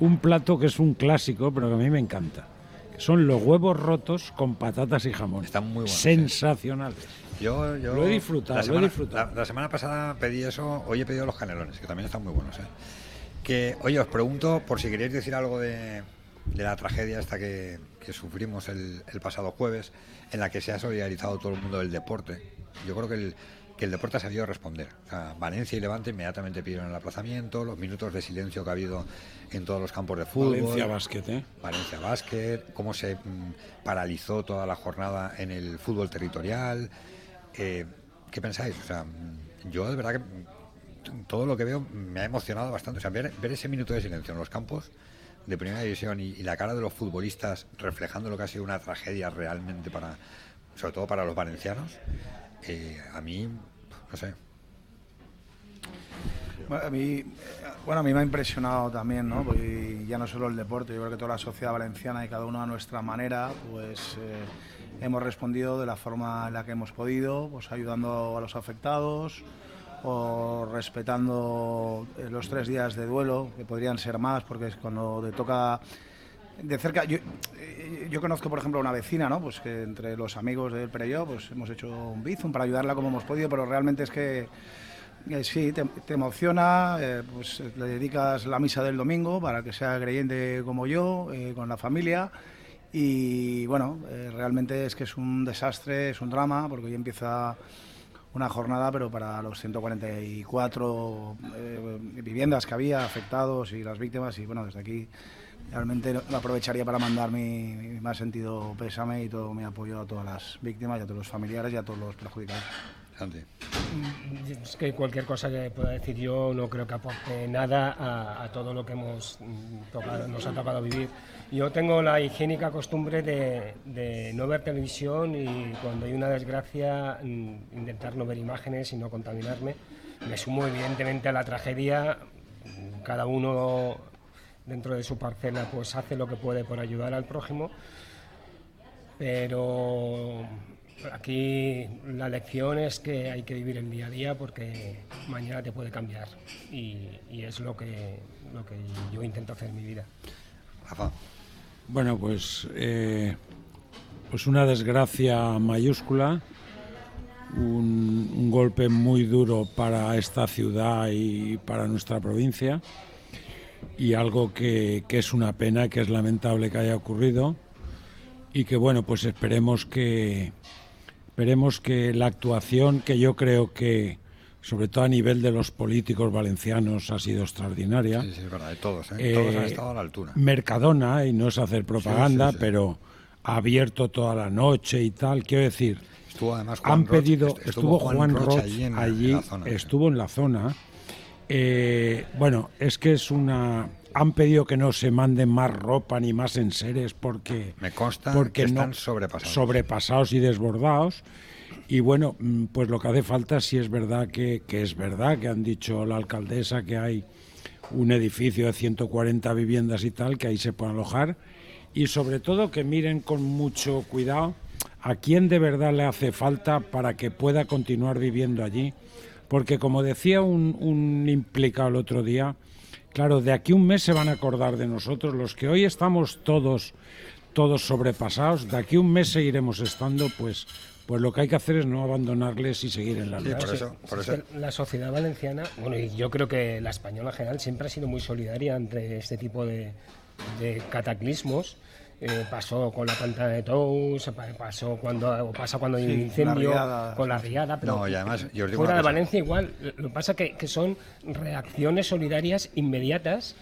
un plato que es un clásico, pero que a mí me encanta. Que son los huevos rotos con patatas y jamón. Están muy buenos. Sensacionales. Yo, yo Lo he disfrutado, la lo he semana, disfrutado. La, la semana pasada pedí eso, hoy he pedido los canelones, que también están muy buenos, ¿eh? Que, oye, os pregunto, por si queréis decir algo de, de la tragedia esta que, que sufrimos el, el pasado jueves, en la que se ha solidarizado todo el mundo del deporte. Yo creo que el, que el deporte ha sabido responder. O sea, Valencia y Levante inmediatamente pidieron el aplazamiento, los minutos de silencio que ha habido en todos los campos de fútbol. Valencia Basket, ¿eh? Valencia Basket, cómo se mm, paralizó toda la jornada en el fútbol territorial. Eh, ¿Qué pensáis? O sea, mm, yo de verdad que mm, todo lo que veo me ha emocionado bastante. O sea, ver, ver ese minuto de silencio en los campos de primera división y, la cara de los futbolistas reflejando lo que ha sido una tragedia realmente para, sobre todo para los valencianos, eh, a mí, no sé, a mí, bueno, a mí me ha impresionado también, ¿no? Porque ya no solo el deporte, yo creo que toda la sociedad valenciana y cada uno a nuestra manera, pues eh, hemos respondido de la forma en la que hemos podido, pues ayudando a los afectados o respetando eh, los tres días de duelo, que podrían ser más, porque cuando te toca de cerca. Yo, eh, yo conozco, por ejemplo, una vecina, ¿no? Pues que entre los amigos del Pere y yo, pues hemos hecho un bizum para ayudarla como hemos podido, pero realmente es que eh, sí, te, emociona, pues le dedicas la misa del domingo para que sea creyente como yo, con la familia. Y bueno, realmente es que es un desastre, es un drama, porque hoy empieza una jornada, pero para los 144 eh, viviendas que había, afectados y las víctimas, y bueno, desde aquí realmente lo aprovecharía para mandar mi, más sentido pésame y todo mi apoyo a todas las víctimas y a todos los familiares y a todos los perjudicados. Santi. Es que cualquier cosa que pueda decir yo no creo que aporte nada a, todo lo que hemos mm, nos ha tocado vivir. Yo tengo la higiénica costumbre de, de no ver televisión y cuando hay una desgracia mm, intentar no ver imágenes y no contaminarme. Me sumo evidentemente a la tragedia. Cada uno dentro de su parcela pues hace lo que puede por ayudar al prójimo, pero Aquí la lección es que hay que vivir el día a día porque mañana te puede cambiar y, y es lo que, lo que yo intento hacer en mi vida. Bueno, pues, eh, pues una desgracia mayúscula, un, un golpe muy duro para esta ciudad y para nuestra provincia y algo que, que es una pena, que es lamentable que haya ocurrido y que bueno, pues esperemos que esperemos que la actuación que yo creo que sobre todo a nivel de los políticos valencianos ha sido extraordinaria. Sí, sí, es verdad, de todos, ¿eh? Eh, todos han estado a la altura. Mercadona, y no es hacer propaganda, Sí, pero ha abierto toda la noche y tal. Quiero decir, Estuvo además Juan han Roch, pedido, est- estuvo Juan Roch Roch allí en la- allí, en la zona, sí. estuvo en la zona. Eh, bueno, es que es una. Han pedido que no se manden más ropa ni más enseres porque. Me consta porque que no- están sobrepasados. sobrepasados y desbordados. Y bueno, mm, pues lo que hace falta sí es verdad que, que es verdad que han dicho la alcaldesa que hay un edificio de 140 viviendas y tal, que ahí se pueden alojar. Y sobre todo que miren con mucho cuidado a quién de verdad le hace falta para que pueda continuar viviendo allí. Porque como decía un, un implicado el otro día, claro, de aquí un mes se van a acordar de nosotros, los que hoy estamos todos, todos sobrepasados, de aquí un mes seguiremos estando, pues, pues lo que hay que hacer es no abandonarles y seguir en la lucha. Es que La sociedad valenciana, bueno, y yo creo que la española en general siempre ha sido muy solidaria ante este tipo de, de cataclismos. Eh, pasó con la planta de Tous, pa- pasó cuando pasa cuando hay un Sí, incendio, la riada, con la riada, pero No, y además, yo os digo fuera de. Valencia igual. Lo que pasa que, que son reacciones solidarias inmediatas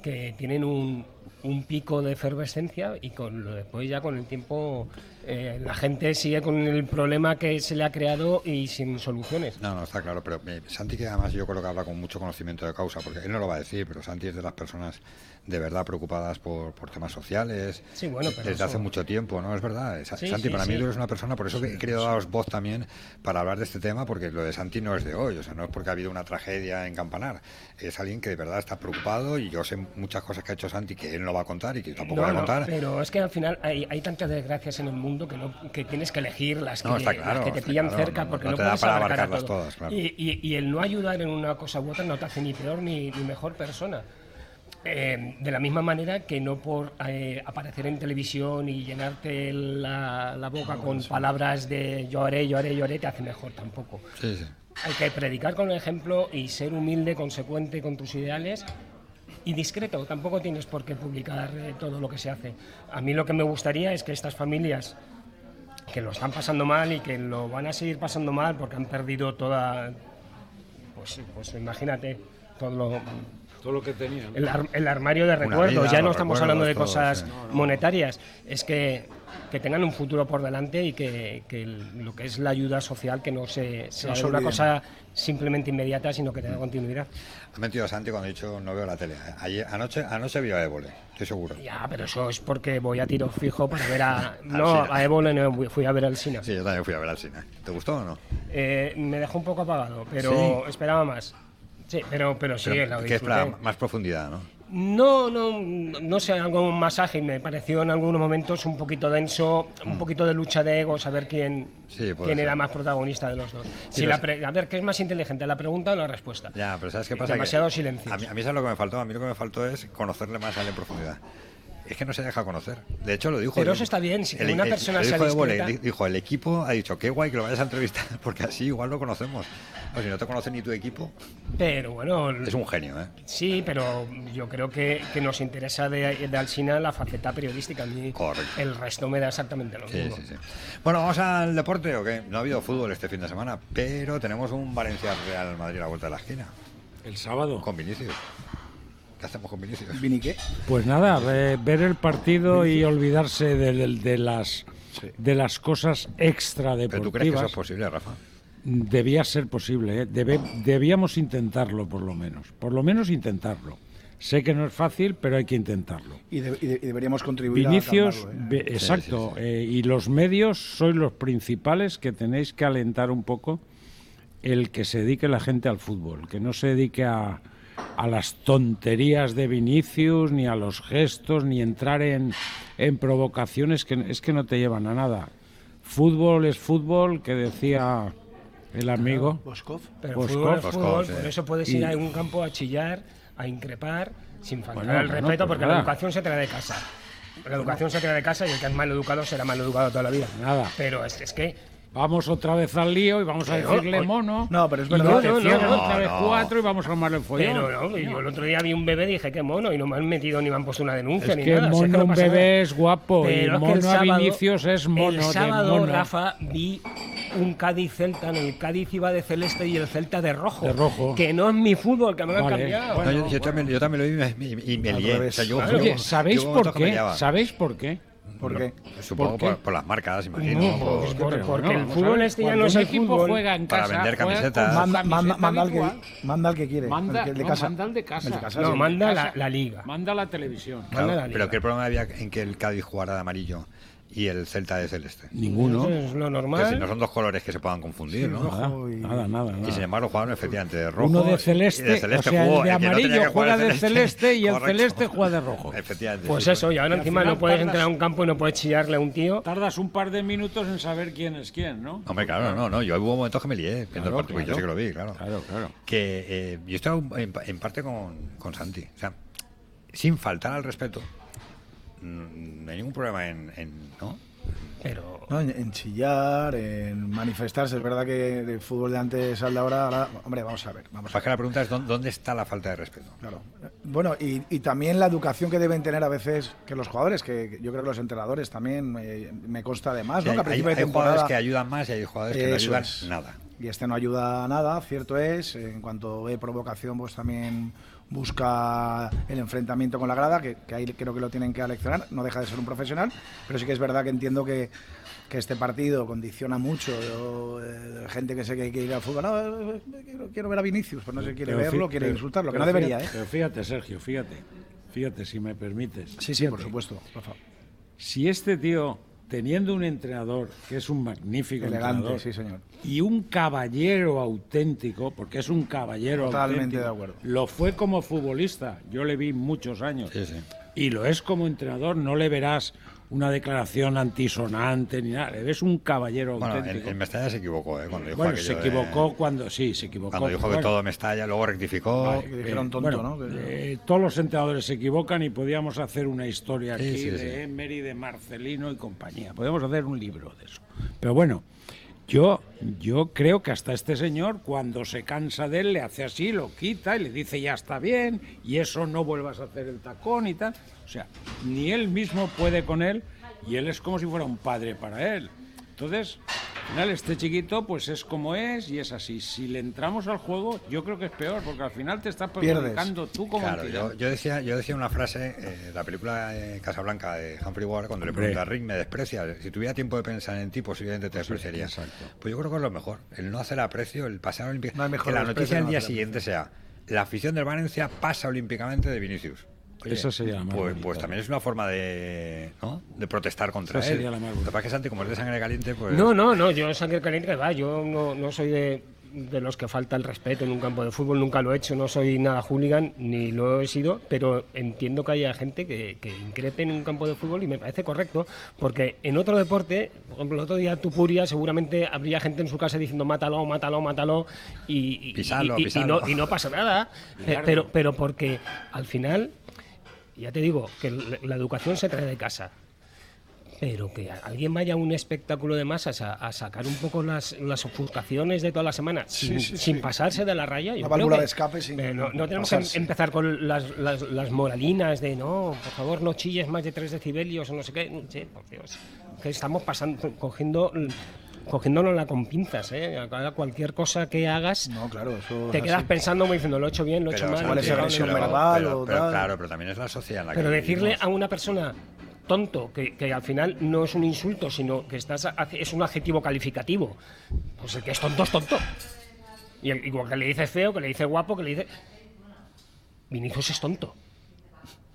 que tienen un, un pico de efervescencia y con lo después ya con el tiempo eh, la gente sigue con el problema que se le ha creado y sin soluciones. No, no, está claro, pero eh, Santi que además yo creo que habla con mucho conocimiento de causa, porque él no lo va a decir, pero Santi es de las personas de verdad preocupadas por, por temas sociales Sí, bueno, pero desde eso- hace mucho tiempo, ¿no? Es verdad. Sí, Santi, sí, para mí tú eres una persona, por eso que he querido daros voz también para hablar de este tema, porque lo de Santi no es de hoy, o sea, no es porque ha habido una tragedia en Campanar, es alguien que de verdad está preocupado y yo sé muchas cosas que ha hecho Santi que él no va a contar y que yo tampoco No, voy a no, contar. pero es que al final hay, hay tantas desgracias en el mundo que, no, que tienes que elegir las que, No, está claro, las que te pillan claro, cerca porque no te da puedes para todo. todas, claro. y, y- y el no ayudar en una cosa u otra no te hace ni peor ni, ni mejor persona. Eh, de la misma manera que no por eh, aparecer en televisión y llenarte la, la boca con palabras de yo haré, yo haré, yo haré, te hace mejor tampoco. Sí, sí. Hay que predicar con el ejemplo y ser humilde, consecuente con tus ideales y discreto. Tampoco tienes por qué publicar eh, todo lo que se hace. A mí lo que me gustaría es que estas familias que lo están pasando mal y que lo van a seguir pasando mal porque han perdido toda, pues, pues imagínate, todo lo, Todo lo que tenían. el, ar- el armario de recuerdos. vida, ya no estamos hablando de cosas sí. Monetarias. Es que que tengan un futuro por delante y que, que el- lo que es la ayuda social que no se, sea no se una olviden. cosa simplemente inmediata, sino que tenga continuidad. Ha mentido Santi cuando ha dicho no veo la tele. Ayer, anoche, anoche vio a Évole, estoy seguro. Ya, pero eso es porque voy a tiro fijo para ver a... Al No, Sina. a Évole no, fui a ver al Sina. Sí, yo también fui a ver al cine. ¿Te gustó o no? Eh, me dejó un poco apagado, pero Sí. esperaba más. Sí, pero, pero sí, Pero, la que es para más profundidad, ¿no? No, no, no sé, algo un masaje y me pareció en algunos momentos un poquito denso, un poquito de lucha de egos, a ver quién, Sí, quién ser. era más protagonista de los dos. Sí, Si la sé. pre- a ver, ¿qué es más inteligente, la pregunta o la respuesta? Ya, pero ¿sabes qué pasa? Demasiado silencio. A mí, a mí ¿sabes lo que me faltó? A mí lo que me faltó es conocerle más a él en profundidad. Es que no se deja conocer. De hecho, lo dijo. Pero el- eso está bien, si el- una el- persona sea dijo discreta- di- Dijo, el equipo ha dicho, qué guay que lo vayas a entrevistar, porque así igual lo conocemos. O si no te conoce ni tu equipo, Pero bueno, es un genio, ¿eh? sí, pero yo creo que, que nos interesa de, de Alsina la faceta periodística. A mí el resto me da exactamente lo Sí, mismo. sí, sí. Bueno, ¿vamos al deporte o qué? No ha habido fútbol este fin de semana, pero tenemos un Valencia Real Madrid a la vuelta de la esquina. El sábado. Con Vinicius. ¿Qué hacemos con Vinicius? ¿Vini qué? Pues nada, ve- ver el partido y olvidarse de, de- de las de las cosas extra ¿Pero tú crees que eso deportivas. es posible, Rafa? Debía ser posible, ¿eh? Debe- debíamos intentarlo por lo menos, por lo menos intentarlo. Sé que no es fácil, pero hay que intentarlo. Y, de- y de- y deberíamos contribuir Vinicius, a calmarlo, ¿eh? exacto, eh, y los medios sois los principales que tenéis que alentar un poco el que se dedique la gente al fútbol, que no se dedique a, a las tonterías de Vinicius, ni a los gestos, ni entrar en, en provocaciones que es que no te llevan a nada. Fútbol es fútbol, que decía el amigo. Boskov. Pero Boskov. fútbol es fútbol, sí. por eso puedes Y- ir a un campo a chillar, a increpar, sin faltar Bueno, al bueno, respeto, pues porque nada. la educación se trae de casa. La educación se trae de casa y el que es mal educado será mal educado toda la vida. Nada. Pero es, es que Vamos otra vez al lío y vamos a Pero, decirle mono. No, pero es y verdad. luego No, no, te cierran no, otra vez no. cuatro y vamos a armarle el follón. Pero no, yo el otro día vi un bebé y dije, qué mono, y no me han metido ni me han puesto una denuncia Es ni que nada. mono no un bebé nada. es guapo y Pero es que mono el a sábado- Vinicius es mono El de sábado, mono. Rafa, vi un Cádiz-Celta, en el Cádiz iba de celeste y el Celta de rojo. De rojo. Que no es mi fútbol, que me lo han Vale, cambiado. No, yo, yo también, yo también lo vi y me, y lié. revés. O sea, yo- Claro. yo- Oye, ¿sabéis por que qué? ¿Sabéis por qué? ¿Por qué? Supongo ¿Por qué? por, por las marcas, imagino. No, por- porque el fútbol este ya no es el equipo fútbol. juega en Para casa, vender juega camisetas. Manda, manda, camiseta manda, al que, manda al que quiere. Manda, el que- el de no, casa. manda al de casa. El de casa, No, sí. manda la, liga. Manda la televisión. Claro, Manda la pero liga. ¿qué problema había en que el Cádiz jugara de amarillo y el Celta de celeste? Ninguno. Eso es lo Que si normal. no son dos colores que se puedan confundir, ¿no? Nada, rojo y- nada, nada, Y sin nada. embargo jugaron efectivamente de rojo. Uno y de celeste, de celeste o sea, jugó el de el no amarillo juega de celeste y el Correcto. celeste juega de rojo. Efectivamente. Pues sí, eso, y ahora Y encima no puedes tardas- entrar a un campo y no puedes chillarle a un tío. Tardas un par de minutos en saber quién es quién, ¿no? Hombre, claro, no, no. Yo hubo momentos que me lié viendo Claro, el partido, yo sí que lo vi, claro. Claro, claro. Que eh, yo estaba en, en parte con, con Santi. O sea, sin faltar al respeto, no hay ningún problema en. en- ¿no? Pero No, en, en chillar, en manifestarse. Es verdad que el fútbol de antes al de ahora, ahora, hombre, vamos a ver. Vamos a Pues que la pregunta es: ¿dó- ¿dónde está la falta de respeto? Claro. Bueno, y, y también la educación que deben tener a veces que los jugadores, que que yo creo que los entrenadores también eh, me consta además, Sí, ¿no? Que hay, principio de hay jugadores que ayudan más y hay jugadores que no ayudan es. nada. Y este no ayuda a nada, cierto es. En cuanto ve provocación, pues también busca el enfrentamiento con la grada, que, que ahí creo que lo tienen que aleccionar. No deja de ser un profesional, pero sí que es verdad que entiendo que, que este partido condiciona mucho. Yo, eh, gente que sé que hay que ir al fútbol, no, quiero, quiero ver a Vinicius, pues no se quiere Pero verlo, quiere pero- insultarlo, que pero no debería, fíjate- ¿eh? Pero fíjate, Sergio, fíjate. Fíjate, si me permites. Sí, sí, por supuesto, Rafa. Si este tío, teniendo un entrenador que es un magnífico Elegante, entrenador, sí, señor. y un caballero auténtico, porque es un caballero Totalmente auténtico, de acuerdo. lo fue como futbolista, yo le vi muchos años, Sí, sí. y lo es como entrenador, no le verás una declaración antisonante ni nada, le ves un caballero Bueno, en, auténtico. en Mestalla se equivocó, ¿eh? Cuando dijo bueno, se de- equivocó cuando, sí, se equivocó. Cuando dijo que Bueno, todo Mestalla, luego rectificó. Vale, que dijeron eh, tonto, bueno, ¿no? Que- eh, todos los entrenadores se equivocan y podíamos hacer una historia Sí, aquí sí, de sí. Emery, de Marcelino y compañía. Podemos hacer un libro de eso. Pero bueno, yo, yo creo que hasta este señor, cuando se cansa de él, le hace así, lo quita y le dice ya está bien, y eso no vuelvas a hacer el tacón y tal. O sea, ni él mismo puede con él, y él es como si fuera un padre para él. Entonces, Al final este chiquito pues es como es y es así. Si le entramos al juego, yo creo que es peor, porque al final te estás perjudicando tú como Claro, yo, yo decía, yo decía una frase, eh, la película eh, Casablanca de Humphrey Ward, cuando le pregunta a Rick, me desprecia. Si tuviera tiempo de pensar en ti, posiblemente te despreciaría. Pues yo creo que es lo mejor, el no hacer aprecio, el pasar olímpico. No que la noticia no día siguiente sea, la afición del Valencia pasa olímpicamente de Vinicius. Esa sería la más pues, pues también es una forma de, ¿no? de protestar contra Esa él. sería la más Lo que pasa es que Santi, como es de sangre caliente, pues... No, no, no, yo sangre caliente que va, yo no, no soy de, de los que falta el respeto en un campo de fútbol, nunca lo he hecho, no soy nada hooligan, ni lo he sido, pero entiendo que haya gente que, que increpe en un campo de fútbol y me parece correcto, porque en otro deporte, por ejemplo, el otro día Tupuria, seguramente habría gente en su casa diciendo mátalo, mátalo, mátalo, y, y- Pisarlo, y- y- y no, y no pasa nada, pe- pero, pero porque al final, ya te digo, que la- la educación se trae de casa. Pero que alguien vaya a un espectáculo de masas a, a sacar un poco las, las ofuscaciones de toda la semana sin, Sí, sí, sin sí. pasarse de la raya. yo creo válvula de escape sin eh, no, no tenemos que pasarse. em- empezar con las, las, las moralinas de no, por favor, no chilles más de 3 decibelios o no sé qué. Por Dios. Que estamos pasando, cogiendo. Cogiéndonosla con pinzas, ¿eh? A cualquier cosa que hagas, No, claro, eso te quedas así. pensando, me diciendo, lo he hecho bien, lo he hecho mal. Hecho pero- mal". pero- pero claro, pero también es la sociedad en la Pero que decirle vivimos. a una persona tonto, que, que al final no es un insulto, sino que estás es un adjetivo calificativo, pues el que es tonto es tonto. Y el- igual que le dice feo, que le dice guapo, que le dice... Vinicius es tonto.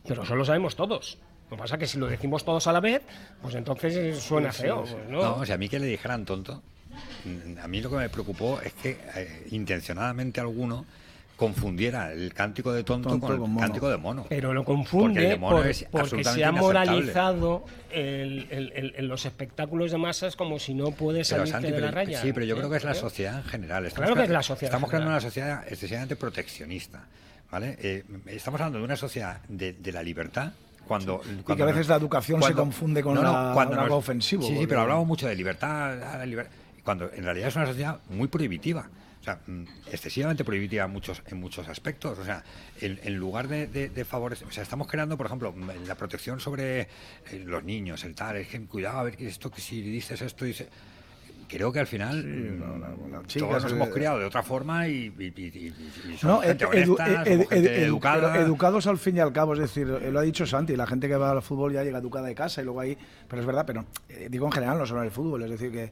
Pero eso lo sabemos todos. Lo que pasa es que si lo decimos todos a la vez, pues entonces eh, suena Sí, feo. sí. pues, No, ¿no? o sea, a mí que le dijeran tonto, mm, a mí lo que me preocupó es que eh, intencionadamente alguno confundiera el cántico de tonto, Tonto con el con cántico de mono. Pero lo Porque el confunde de mono por- es porque absolutamente se ha moralizado el- el- el- en los espectáculos de masas como si no puede Pero, salirte Santi, de pero- la raya. Sí, pero yo ¿eh? creo que es la sociedad en general. Claro que es la sociedad Estamos creando una sociedad excesivamente proteccionista. ¿vale? Eh, estamos hablando de una sociedad de, de la libertad. Cuando, Y cuando que a veces la educación se confunde con no, no, la- cuando algo nos- ofensivo, Sí, sí, pero hablamos mucho de libertad, cuando en realidad es una sociedad muy prohibitiva. O sea, mm, excesivamente prohibitiva en muchos, en muchos aspectos. O sea, en, en lugar de, de- de favorecer. O sea, estamos creando, por ejemplo, mm, la protección sobre eh, los niños, el tal. Es que cuidado, a ver esto, que si dices esto, dice. Creo que al final chica, todos nos se- hemos criado de otra forma y, y, y- y- y somos No, gente edu- honesta, somos gente edu- educada. pero educados al fin y al cabo, es decir, eh, lo ha dicho Santi, la gente que va al fútbol ya llega educada de casa y luego ahí, pero es verdad, pero eh, digo en general, no solo en el fútbol, es decir, que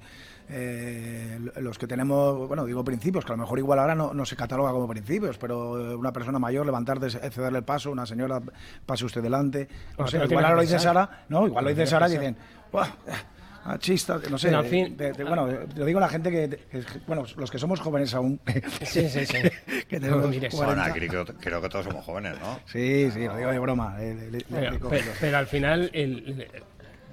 eh, los que tenemos, bueno, digo principios, que a lo mejor igual ahora no, no se cataloga como principios, pero eh, una persona mayor levantar, cederle el paso, una señora pase usted delante, no No, sé, pero igual ahora lo dice. Sara, no, igual lo dice Sara y dicen, "Buah, ah, chista, no sé, Pero al fin- de- de- bueno, lo digo a la gente que, que- bueno, los que somos jóvenes aún, Sí, sí, sí. que No tenemos mires. 40. Bueno, creo, creo que todos somos jóvenes, ¿no? Sí, sí, lo digo de broma. le- le- le- Pero, le cojo pero- yo. pero al final, el-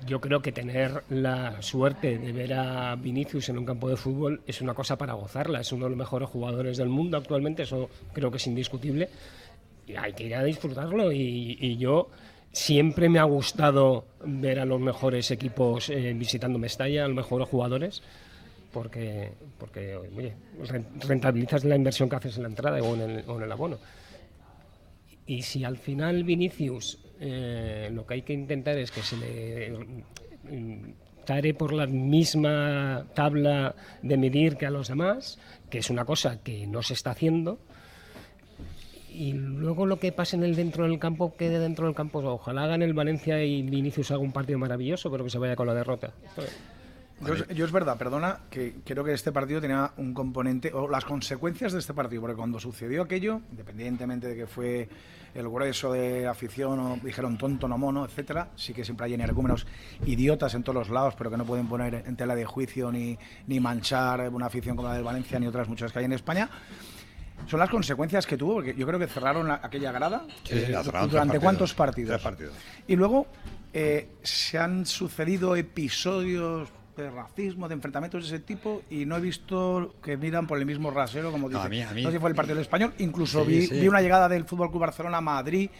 yo creo que tener la suerte de ver a Vinicius en un campo de fútbol es una cosa para gozarla. Es uno de los mejores jugadores del mundo actualmente, eso creo que es indiscutible. Y hay que ir a disfrutarlo. Y, y yo siempre me ha gustado ver a los mejores equipos eh, visitando Mestalla, a los mejores jugadores. Porque, porque oye, ren- rentabilizas la inversión que haces en la entrada o en el, o en el abono. Y si al final Vinicius eh, lo que hay que intentar es que se le mm, tare por la misma tabla de medir que a los demás, que es una cosa que no se está haciendo, y luego lo que pase en el dentro del campo quede dentro del campo. Ojalá hagan el Valencia y Vinicius haga un partido maravilloso, pero que se vaya con la derrota. Yo, es- yo es verdad, perdona, que creo que este partido tenía un componente, o las consecuencias de este partido, porque cuando sucedió aquello, independientemente de que fue el grueso de afición, o dijeron tonto, no mono, etcétera, sí que siempre hay energúmenos idiotas en todos los lados, pero que no pueden poner en tela de juicio ni, ni manchar una afición como la del Valencia ni otras muchas que hay en España. Son las consecuencias que tuvo, porque yo creo que cerraron la- aquella grada. Sí, eh, cerraron ¿Durante partidos. cuántos partidos? Tres partidos. Y luego eh, se han sucedido episodios de racismo, de enfrentamientos de ese tipo, y no he visto que miran por el mismo rasero, como No, dice. a mí- a mí- No sé si fue el partido del español. Incluso Sí, vi, sí. vi una llegada del Fútbol Club Barcelona a Madrid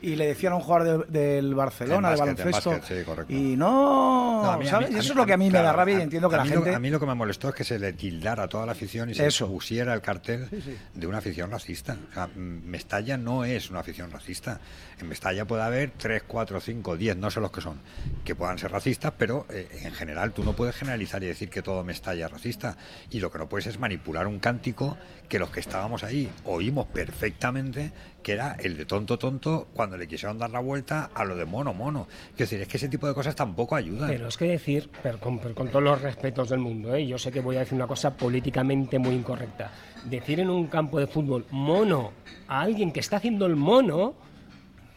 y le decían a un jugador de- del Barcelona, En de básquet, en baloncesto. básquet, sí, correcto. y no, No, mí- ¿sabes? Eso es lo que a mí me da rabia y entiendo que la gente. Lo, a mí lo que me molestó es que se le tildara a toda la afición y se Eso. pusiera el cartel de una afición racista. O sea, Mestalla no es una afición racista. En Mestalla puede haber 3, 4, 5, 10, no sé los que son, que puedan ser racistas, pero eh, en general tú no puedes puedes generalizar y decir que todo Mestalla es racista. Y lo que no puedes es manipular un cántico que los que estábamos ahí oímos perfectamente, que era el de tonto tonto cuando le quisieron dar la vuelta a lo de mono mono. Es decir, es que ese tipo de cosas tampoco ayudan. Pero es que decir, pero con, pero con todos los respetos del mundo, ¿eh? yo sé que voy a decir una cosa políticamente muy incorrecta. Decir en un campo de fútbol mono a alguien que está haciendo el mono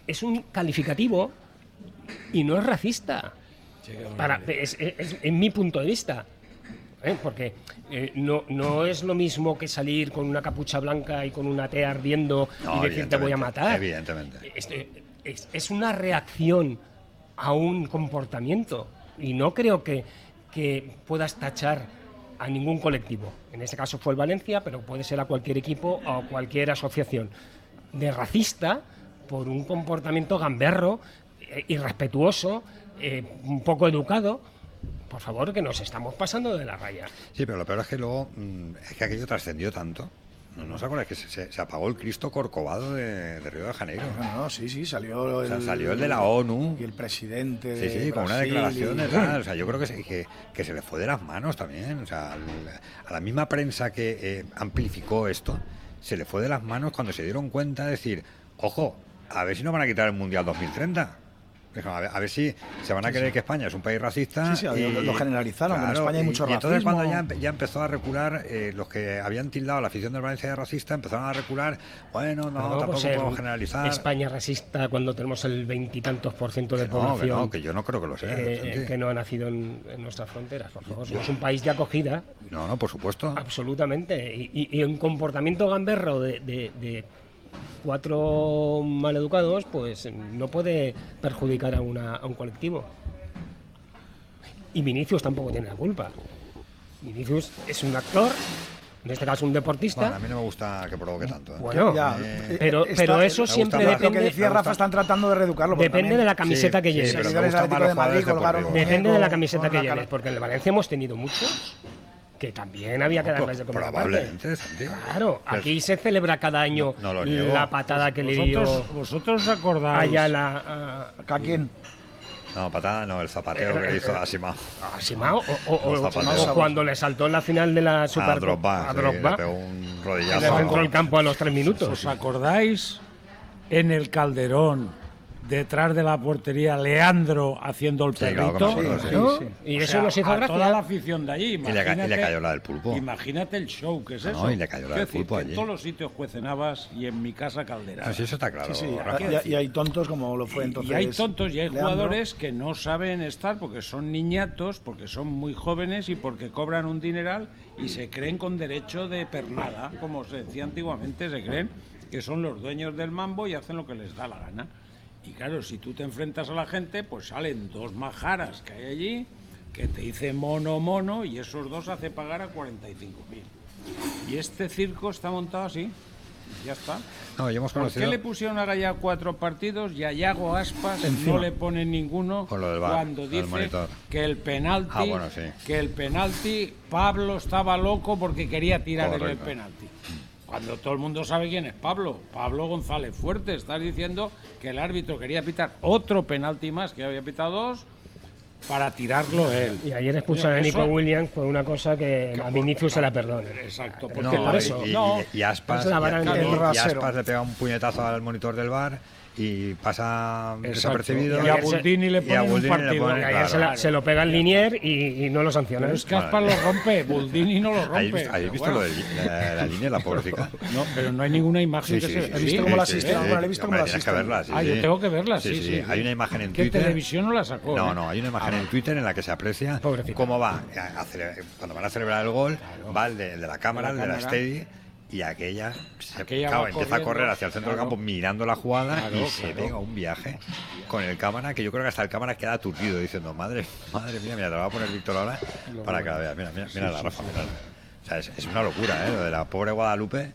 es un calificativo y no es racista. Para, es, es- en mi punto de vista. ¿eh? Porque eh, no, no es lo mismo que salir con una capucha blanca y con una T ardiendo No, y decir te voy a matar. Evidentemente. Este, es, es una reacción a un comportamiento y no creo que, que puedas tachar a ningún colectivo. En este caso fue el Valencia, pero puede ser a cualquier equipo o a cualquier asociación de racista por un comportamiento gamberro, eh, irrespetuoso, eh, un poco educado. Por favor, que nos estamos pasando de la raya. Sí, pero lo peor es que luego mm, es que aquello trascendió tanto. ¿No, no os acordáis que se, se- se apagó el Cristo Corcovado de, de Río de Janeiro? No, no, sí, sí, salió el, O sea, salió el de la ONU. Y el presidente Sí, de sí, con una declaración de y- tal. O sea, yo creo que se, que, que se le fue de las manos también. O sea, al- a la misma prensa que eh, amplificó esto, se le fue de las manos cuando se dieron cuenta de decir, ojo, a ver si no van a quitar el Mundial 2030. A ver, a ver si se van a creer que España es un país racista. Sí, sí, lo- lo generalizaron, en España hay y- mucho y entonces cuando ya, ya empezó a recular, eh, los que habían tildado a la afición del Valencia de racista empezaron a recular, bueno, no, tampoco pues, eh, podemos generalizar. España racista cuando tenemos el veintitantos por ciento de Que no, que población. no, que yo no creo que lo sea, eh, Santi. que no ha nacido en, en nuestras fronteras, por favor. Somos un país de acogida. No, no, por supuesto. Absolutamente. Y, y- y un comportamiento gamberro de, de- de cuatro maleducados, pues no puede perjudicar a, una- a un colectivo. Y Vinicius tampoco tiene la culpa. Vinicius es un actor, en este caso un deportista. Bueno, a mí no me gusta que provoque tanto. ¿eh? Bueno, Ya, Eh, pero, está- pero eso siempre más. depende. Lo que decía Rafa, están tratando de reeducarlo. Depende también- de la camiseta Sí, que lleves. de Madrid. Depende de la camiseta que lleves, porque en el Valencia hemos tenido muchos que también había que darles de comer. Probablemente, Santi. Claro, aquí se celebra cada año No lo niego. la patada que le dio Vosotros, acordáis. Ayala a, ¿A quién? No, patada no, el zapateo que le hizo a Simao. a Simao, o, o- Los o- zapateros. o cuando le saltó en la final de la A Super Drogba, a sí, Drogba, le pegó un el campo a los tres minutos. ¿Os acordáis en el Calderón, detrás de la portería, Leandro haciendo el Sí, perrito? me acuerdo, sí, ¿no? sí. Y O eso sea, nos hizo a gracia. toda la afición de allí. Y le y cayó la del pulpo. Imagínate el show que es No, eso. y le cayó la del pulpo que En allí. todos los sitios cuecenabas y en mi casa caldera. Sí, eso está claro. Sí, sí, Rafa. y, y hay tontos como lo fue Y- entonces. y hay tontos y hay Leandro. jugadores que no saben estar porque son niñatos, porque son muy jóvenes y porque cobran un dineral y se creen con derecho de pernada, como se decía antiguamente, se creen que son los dueños del mambo y hacen lo que les da la gana. Y claro, si tú te enfrentas a la gente, pues salen dos majaras que hay allí que te dicen mono, mono y esos dos hace pagar a 45.000. Y este circo está montado así. Ya está. No, y hemos ¿Por qué conocido. le pusieron a Gaya cuatro partidos y a Yago Aspas Encima. no le ponen ninguno cuando dice que el penalti Ah, bueno, sí. que el penalti Pablo estaba loco porque quería tirar en el penalti? Cuando todo el mundo sabe quién es Pablo, Pablo González Fuerte, estás diciendo que el árbitro quería pitar otro penalti más, que había pitado dos, para tirarlo él. Y ayer expulsan a Eso- Nico Williams por una cosa que a Vinicius se la perdona. Exacto, porque No, por y- eso. y, no, y- y Aspas, y-. Aspas le pega un puñetazo al monitor del bar y pasa desapercibido. Y a Buldini le ponen un partido. ponen, claro. se, la- se lo pega el Linier y, y no lo sanciona. Pero es que Aspas lo rompe, Buldini no lo rompe. ¿Habéis visto, bueno. lo de la, la línea, la pobrecita? No, pero no hay ninguna imagen Sí, que sí, se sí, ¿Has sí, visto sí, cómo la sí, asisten? sí, Bueno, he visto cómo la tienes que verla, sí, Ah, yo tengo que verla, sí, sí. Hay una imagen en ¿Qué Twitter. televisión no la sacó? No, eh? no, hay una imagen en Twitter en la que se aprecia Pobrecita. cómo va, cuando van a celebrar el gol, va el de, la cámara, De la el de la steady, y aquella, se, Aquella claro, empieza a correr hacia el centro claro. del campo mirando la jugada Claro, y se pega un viaje con el cámara que yo creo que hasta el cámara queda aturdido diciendo, madre, madre mía, mira, te lo va a poner Víctor ahora para que la veas. Mira, mira, mira la Rafa, mírala. O sea, es, es una locura, ¿eh? Lo de la pobre Guadalupe.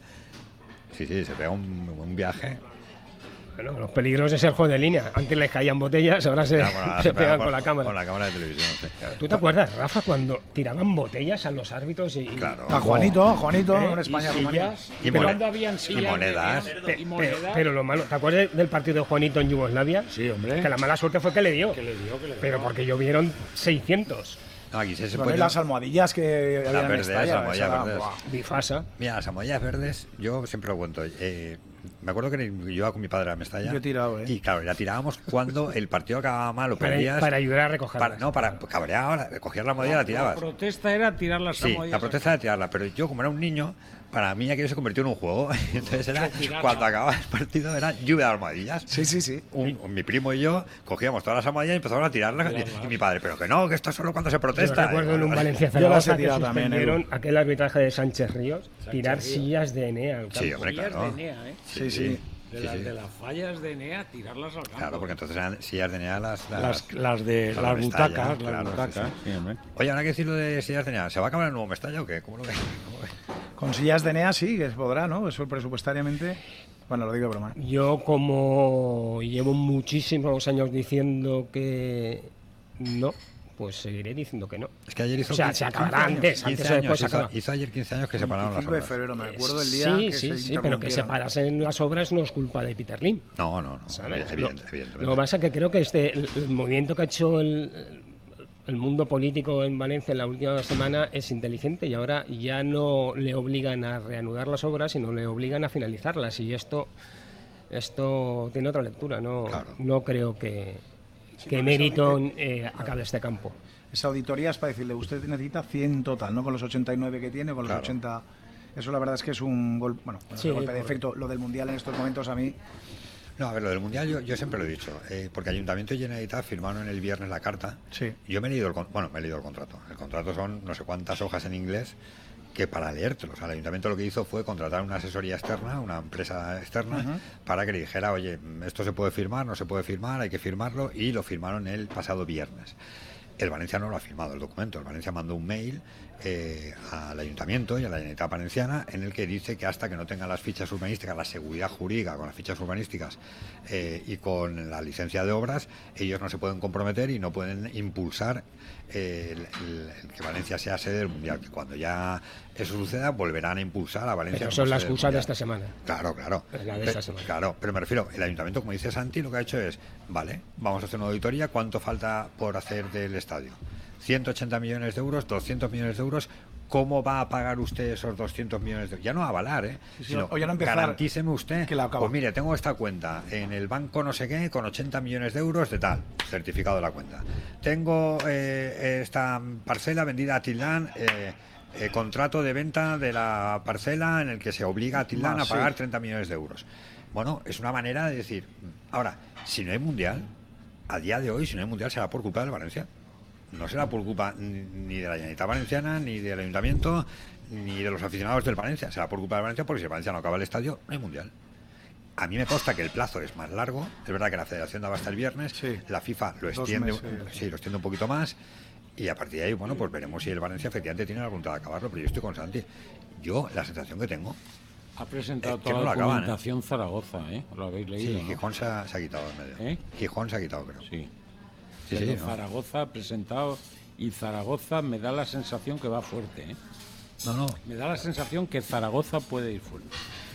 Sí, sí, se pega un, un viaje. Bueno, los peligros es el juego de línea. Antes les caían botellas, ahora se, bueno, se se pega pegan con- con la cámara. Con la cámara de televisión, sí. ¿Tú te acuerdas, Rafa, cuando tiraban botellas a los árbitros y, Claro. A Juanito, a Juanito, ¿Eh? en España, y sillas. Y Pero mone- ¿Cuándo habían y sillas? monedas. de- Pe- y pe- monedas? pero lo malo, ¿te acuerdas del partido de Juanito en Yugoslavia? Sí, hombre. Que la mala suerte fue que le dio. Que le dio, que le dio. Pero porque llovieron 600. No, aquí se, se puede- las almohadillas que Las había en verdes, Mestalla, las almohadillas verdes. Bifasa. Mira, las almohadillas verdes, yo siempre lo cuento. eh, me acuerdo que yo iba con mi padre a Mestalla. Yo he tirado, ¿eh? Y claro, la tirábamos cuando el partido acababa mal o Para- perdías. para ayudar a recogerlas. Para, no, para pues, cabrear ahora, cogías la almohadilla y la La tirabas. protesta era tirar las Sí, la protesta era tirarla, pero yo como era un niño, para mí aquello se convirtió en un juego. Entonces era, cuando acababa el partido era lluvia de almohadillas. Sí, sí, sí. Un- mi primo y yo cogíamos todas las almohadillas y empezamos a tirarlas. Y, y mi padre, pero que no, que esto es solo cuando se protesta. Yo recuerdo en un Valencia Yo las he Zaragoza que suspendieron aquel arbitraje de Sánchez Ríos, tirar Ríos. sillas de Enea al campo. Sí, hombre, Sillas claro. de Enea, ¿eh? Sí, sí. De, Sí, las, sí. de las fallas de Enea, tirarlas al campo. Claro, porque entonces eran sillas de Nea las, Las, las de las las de Mestalla, butacas, las claro, butacas. sí. sí, hombre. Oye, ahora que decir lo de sillas de Nea, ¿se va a acabar el nuevo Mestalla o qué? ¿Cómo lo ves? Con sillas de NEA sí, que se podrá, ¿no? Eso presupuestariamente. Bueno, lo digo de broma. Yo como llevo muchísimos años diciendo que no, pues seguiré diciendo que no. Es que ayer hizo O sea, 15 se acabará 15 antes, 15 antes o años, después se hizo, acaba. hizo ayer 15 años que se pararon las 25 de obras. febrero, me acuerdo el día Sí, que sí, se sí, pero que se interrumpieron. parasen las obras no es culpa de Peter Lim. No, no, no. ¿sabes? evidente, Lo- evidentemente. Lo que pasa es que creo que este, el, el movimiento que ha hecho el, el mundo político en Valencia en la última semana es inteligente y ahora ya no le obligan a reanudar las obras, sino le obligan a finalizarlas. Y esto, esto tiene otra lectura. No, no creo que, que pero Meriton eh, acabe este campo. Esa auditoría es para decirle, usted necesita 100 total, ¿no? Con los 89 que tiene, con los Claro. 80... Eso la verdad es que es un gol, bueno, Sí, un golpe de efecto. Lo del Mundial en estos momentos a mí... No, a ver, lo del Mundial yo, yo siempre lo he dicho, eh, porque Ayuntamiento y Generalitat firmaron el viernes la carta. Sí. Yo me he leído el, bueno, me he leído el contrato. El contrato son no sé cuántas hojas en inglés que para leértelo. O sea, el Ayuntamiento lo que hizo fue contratar una asesoría externa, una empresa externa, para que le dijera, oye, esto se puede firmar, no se puede firmar, hay que firmarlo, y lo firmaron el pasado viernes. El Valencia no lo ha firmado el documento. El Valencia mandó un mail eh, al Ayuntamiento y a la Generalitat Valenciana en el que dice que hasta que no tengan las fichas urbanísticas, la seguridad jurídica con las fichas urbanísticas eh, y con la licencia de obras, ellos no se pueden comprometer y no pueden impulsar eh, el, el- el que Valencia sea sede del Mundial. Que cuando ya eso suceda, volverán a impulsar a Valencia. Pero son la sede del excusa de esta semana. Claro, claro. Es la de Pe- esta semana. Claro, pero me refiero, el ayuntamiento, como dice Santi, lo que ha hecho es, vale, vamos a hacer una auditoría, ¿cuánto falta por hacer del estadio? 180 millones de euros, 200 millones de euros, ¿cómo va a pagar usted esos 200 millones de euros? Ya no a avalar, ¿eh? Sí, sí, Sino, o ya no empezar, garantíceme usted, que la pues mire, tengo esta cuenta en el banco no sé qué, con 80 millones de euros de tal, certificado de la cuenta. Tengo eh, esta parcela vendida a Tilán, eh, eh, contrato de venta de la parcela en el que se obliga a Tilán Más, a pagar sí. 30 millones de euros. Bueno, es una manera de decir, ahora, si no hay mundial, a día de hoy, si no hay mundial, será por culpa del Valencia. No será por culpa ni de la Generalitat Valenciana, ni del Ayuntamiento, ni de los aficionados del Valencia. Será por culpa del Valencia porque si el Valencia no acaba el estadio, no hay mundial. A mí me consta que el plazo es más largo. Es verdad que la Federación daba hasta el viernes. La FIFA lo extiende, sí, lo extiende un poquito más. Y a partir de ahí, bueno, pues veremos si el Valencia efectivamente tiene la voluntad de acabarlo. Pero yo estoy con Santi. Yo, la sensación que tengo Ha presentado Es que toda no la lo acaban, ¿eh? documentación Zaragoza, ¿eh? Lo habéis leído. Sí, ¿no? Gijón se ha, se ha quitado en medio. ¿Eh? Gijón se ha quitado, creo. Sí. Sí, Pero sí, ¿no? Zaragoza ha presentado y Zaragoza me da la sensación que va fuerte, ¿eh? No, no. Me da la sensación que Zaragoza puede ir fuerte.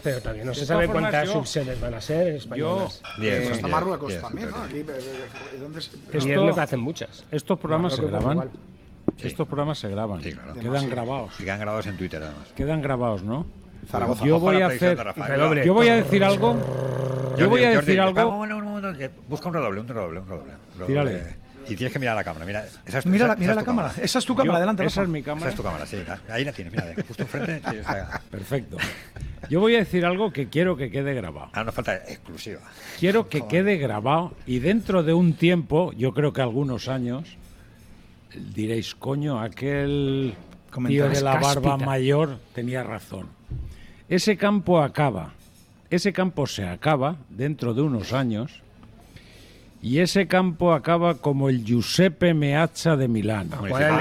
Pero todavía no se sabe cuántas yo- subsedes van a ser españolas. Diez, Pues diez, está Marruecos también, ¿no? diez. Aquí, eh, eh, ¿dónde es? Esto- parecen muchas. Estos programas se graban. Estos programas se graban. Sí, claro. Quedan grabados. Y quedan grabados en Twitter, además. Quedan grabados, ¿no? Zaragoza. Yo voy a hacer. Yo voy a decir algo. Yo voy a decir algo. Busca un redoble, un redoble, un redoble. un redoble. Tírale. Y tienes que mirar a la cámara. Mira, esa es, Mira esa- la, esa cámara. Esa es tu cámara, Yo- adelante. esa Rafa. es mi Esa cámara. es tu cámara, sí. Ahí la tienes, mira, justo enfrente. Perfecto. Yo voy a decir algo que quiero que quede grabado. Ahora nos falta exclusiva. Quiero que quede grabado y dentro de un tiempo, yo creo que algunos años, diréis, coño, aquel tío de la barba Cáspita. mayor tenía razón. Ese campo acaba, ese campo se acaba dentro de unos años y ese campo acaba como el Giuseppe Meazza de Milán.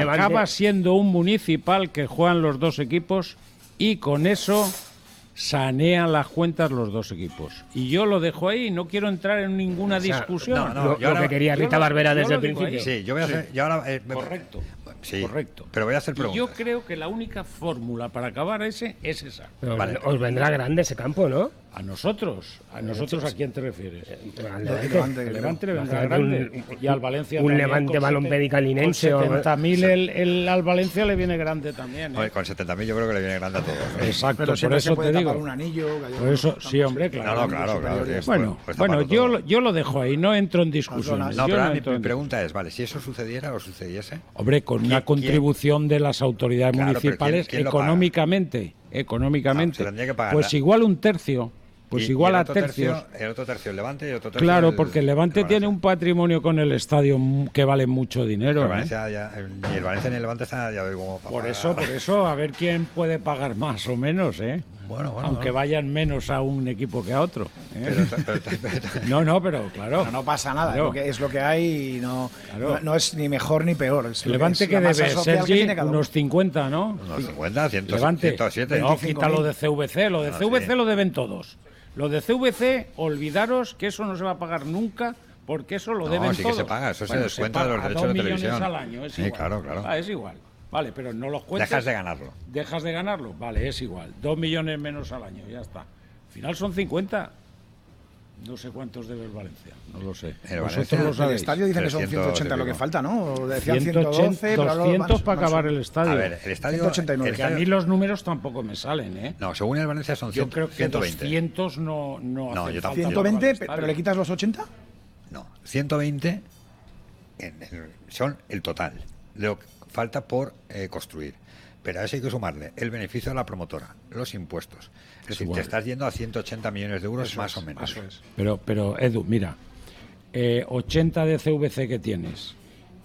Acaba siendo un municipal que juegan los dos equipos y con eso sanean las cuentas los dos equipos. Y yo lo dejo ahí, no quiero entrar en ninguna sea, discusión. no, no, Lo, yo lo ahora- que quería Rita Barbera yo desde el principio. Sí, yo voy a hacer. Yo ahora, eh, me- Correcto. Sí, Correcto. Pero voy a hacer Y yo preguntas. creo que la única fórmula para acabar ese es esa. Pero os vendrá grande ese campo, ¿no? A nosotros. ¿A nosotros a quién te refieres? Al Al Levante. Levante, grande. un- y al Valencia un Levante con balonpédica seten- linense o- Con 70.000 el, el, al Valencia le viene grande también. ¿eh? Con 70.000 yo creo que le viene grande a todos. ¿no? Exacto, Pero por eso se puede te tapar digo. un anillo, Por eso, sí, hombre, claro. No, no, claro, Bueno, pues bueno yo, yo lo dejo ahí, no entro en discusiones. No, pero ahora mi en pregunta es, vale, si eso sucediera o sucediese, Hombre, con ¿Quién- una contribución de las autoridades Claro, pero ¿quién- municipales quién económicamente, económicamente, Ah, pagar pues igual un tercio, pues y- igual y el a otro tercios. tercio- el otro tercio el Levante y otro tercio Claro, el- porque el Levante el tiene un patrimonio con el estadio que vale mucho dinero. Pero ¿eh? Valencia ya- el- ni el Valencia ni el Levante está ya veo como para Por pagar. eso, por eso, a ver quién puede pagar más o menos, ¿eh? Bueno, bueno, Aunque bueno. vayan menos a un equipo que a otro. ¿eh? Pero- pero- pero- no, no, pero claro. No, no pasa nada, Claro. es, lo que, es lo que hay y no, Claro. no, no es ni mejor ni peor. Es El Levante es que la masa debe, que Sergi, tiene cada uno. unos 50, ¿no? Unos 50, 100, Levante. 107. No, quita lo de CVC. Lo de Ah, CVC sí. lo deben todos. Lo de CVC, olvidaros que eso no se va a pagar nunca, porque eso lo No, deben sí que todos. se paga, eso se Bueno, descuenta de paga los derechos dos de millones televisión. al año, es Sí, igual. claro, claro. Ah, es igual. Vale, pero no los cuentes. Dejas de ganarlo. Dejas de ganarlo. Vale, es igual. Dos millones menos al año, ya está. Al final son 50. No sé cuántos debe el Valencia, no lo sé. El Vosotros Valencia- lo El estadio dicen que son 300 180 lo que falta, ¿no? Decían 180, 112, pero ahora 200 van- para acabar el estadio. A ver, el estadio. 189. el Que a mí los números tampoco me salen, ¿eh? no, según el Valencia son Yo 100, creo que 120. 200 no, no, No, yo falta tampoco. para 120, el pe- pero le quitas los 80. No, 120 en el- son el total de lo que falta por eh, construir. Pero a eso hay que sumarle el beneficio de la promotora, los impuestos. Es decir, Igual. te estás yendo a 180 millones de euros Eso más es, o menos. eso es. Pero, pero Edu, mira, eh, 80 de CVC que tienes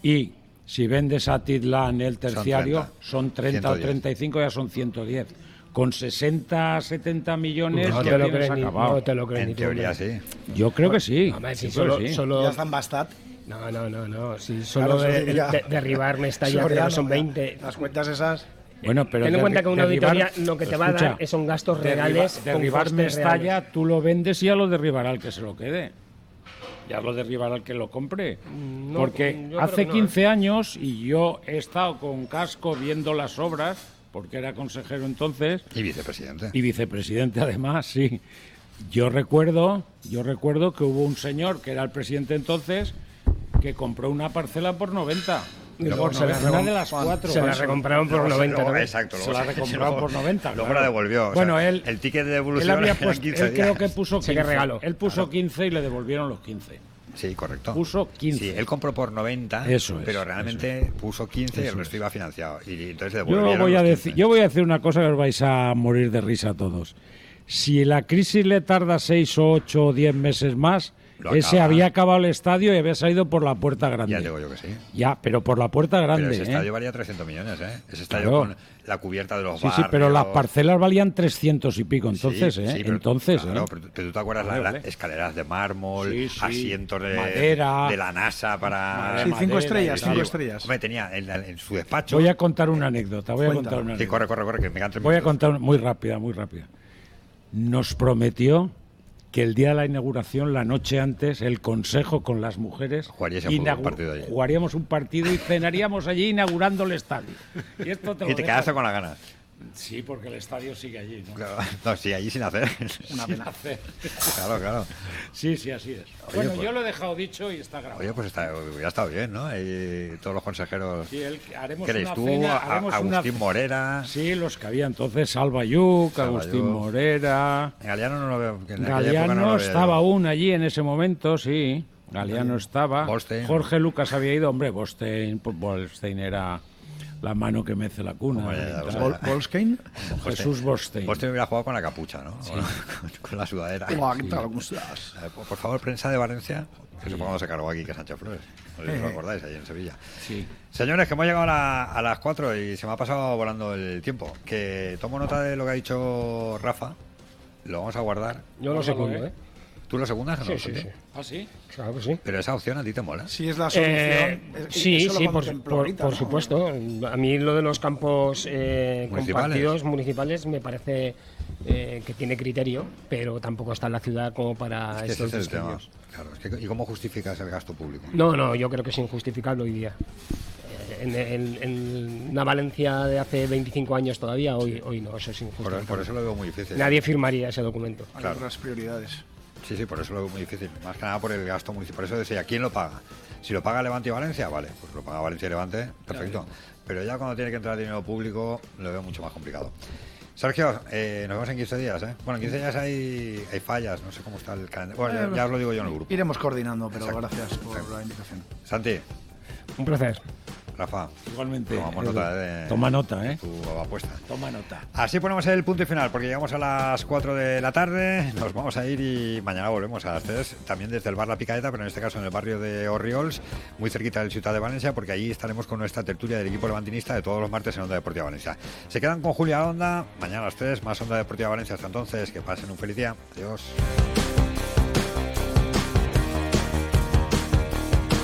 y si vendes a Tidlan el terciario, 30. son 30 o 110. 35, ya son 110. Con 60, 70 millones No ya te lo crees ni- acabado. no te lo crees En ni teoría sí. Yo creo que sí. Hombre, si creo solo, que sí. solo- Ya están Bastat. No, no, no, no. Si solo Claro, de, ya- de- derribar creo Soriano, que son ya. 20. Las cuentas esas. Bueno, pero Ten en cuenta que una derribar- auditoría lo que te va a dar son gastos derriba- reales Derribar Mestalla, reales. tú lo vendes y ya lo derribará el que se lo quede. Ya lo derribará el que lo compre. Mm, no, Porque hace no, ¿eh? 15 años, y yo he estado con casco viendo las obras, porque era consejero entonces, Y vicepresidente. y vicepresidente además, sí. Yo recuerdo, yo recuerdo que hubo un señor que era el presidente entonces que compró una parcela por 90. Y luego Por se la 90, una de las cuatro. se la recompraron por Luego se- 90, luego- ¿no? Exacto. Se luego la recompraron por 90. Luego claro. la devolvió. o sea, bueno, él, el ticket de él devolución había eran puesto, 15 él creo que puso Sí, 15. que regalo. Él puso 15 y le devolvieron los 15. Sí, correcto. Puso 15. Sí, él compró por 90, Eso es, pero realmente puso 15 y el Eso resto iba financiado. Y entonces Yo voy, a decir, 15. yo voy a decir una cosa que os vais a morir de risa todos. Si la crisis le tarda 6 o 8 o 10 meses más, ese había acabado el estadio y había salido por la puerta grande. Ya digo yo que sí. Ya, pero por la puerta grande. Pero ese ¿eh? estadio valía 300 millones, ¿eh? Ese estadio Claro. con la cubierta de los Sí, sí, barrios. pero las parcelas valían 300 y pico entonces, Sí, ¿eh? sí, pero- entonces, claro, ¿eh? pero, tú- pero tú te acuerdas las escaleras de mármol, Sí, sí. asientos de Madera. de la NASA para Madera, Sí, cinco madera estrellas, cinco estrellas. Hombre, tenía en, en su despacho. Voy a contar una anécdota, voy a contar una Sí, anécdota. corre, corre, corre, que me Voy a contar una- muy rápida, muy rápida. Nos prometió que el día de la inauguración, la noche antes, el consejo con las mujeres un partido allí. jugaríamos un partido y cenaríamos allí inaugurando el estadio. Y, esto te, Y te quedaste con las ganas. Sí, porque el estadio sigue allí, ¿no? Claro. No, sí, allí sin hacer. Una pena. Claro, claro. Sí, sí, así es. Oye, bueno, pues- yo lo he dejado dicho y está grabado. Oye, pues está, ya está bien, ¿no? Ahí todos los consejeros. Sí, el- haremos ¿Qué eres una tú? cena, haremos Agustín una- Morera. Sí, los que había entonces, Salva Yuc, Salva Agustín. Morera. Galeano no lo veo. que en Galeano no lo estaba aún allí en ese momento, sí. Galeano estaba. Bostein. Jorge Lucas había ido. Hombre, Bostein, Bostein era la mano que mece la cuna. Hombre, ya y lo tal. sé. Bol- Bolskine. Jesús Bostein. Vos te hubiera jugado con la capucha, ¿no? Con, con la sudadera. ¿Cómo Por favor, prensa de Valencia, que supongo que se cargó aquí, que es Sánchez Flores. No sé si os acordáis, ahí en Sevilla. Sí. Señores, que hemos llegado a, la- a las 4 y se me ha pasado volando el tiempo. Que tomo nota de lo que ha dicho Rafa. Lo vamos a guardar. Yo lo segundo, ¿eh? ¿Tú lo segundas o no? Sí, sí, sí. ¿Ah, sí? Claro que sí. Pero esa opción a ti te mola. Si es la solución. Eh, es- sí, eso lo sí, por, por- ahorita, por ¿no? supuesto. A mí lo de los campos eh, Municipales. compartidos municipales me parece eh, que tiene criterio, pero tampoco está en la ciudad como para Es que ese estos es el tema. Claro, es que, ¿Y cómo justificas el gasto público? No, no, yo creo que es injustificable hoy día. En, en- en una Valencia de hace 25 años todavía, hoy, hoy no, eso es injusto. Por, por eso lo veo muy difícil. Nadie firmaría ese documento. Hay Claro. otras prioridades. Sí, sí, por eso lo veo muy difícil. Más que nada por el gasto municipal. Por eso decía, ¿quién lo paga? Si lo paga Levante y Valencia, vale, pues lo paga Valencia y Levante, perfecto. Pero ya cuando tiene que entrar dinero público, lo veo mucho más complicado. Sergio, eh, nos vemos en 15 días, ¿eh? Bueno, en 15 días hay, hay fallas, no sé cómo está el calendario. Bueno, ya, Eh, ya os lo digo yo en el grupo. Iremos coordinando, pero Exacto. gracias por la invitación. Santi, Un placer. Rafa. Igualmente. Tomamos Edu. nota de Toma nota, ¿eh? tu apuesta. Toma nota. Así ponemos el punto y final, porque llegamos a las 4 de la tarde, nos vamos a ir y mañana volvemos a las 3, también desde el bar La Picaeta, pero en este caso en el barrio de Orriols, muy cerquita del Ciudad de Valencia, porque allí estaremos con nuestra tertulia del equipo levantinista de todos los martes en Onda Deportiva Valencia. Se quedan con Julia Onda, mañana a las 3, más Onda Deportiva Valencia. Hasta entonces, que pasen un feliz día. Adiós.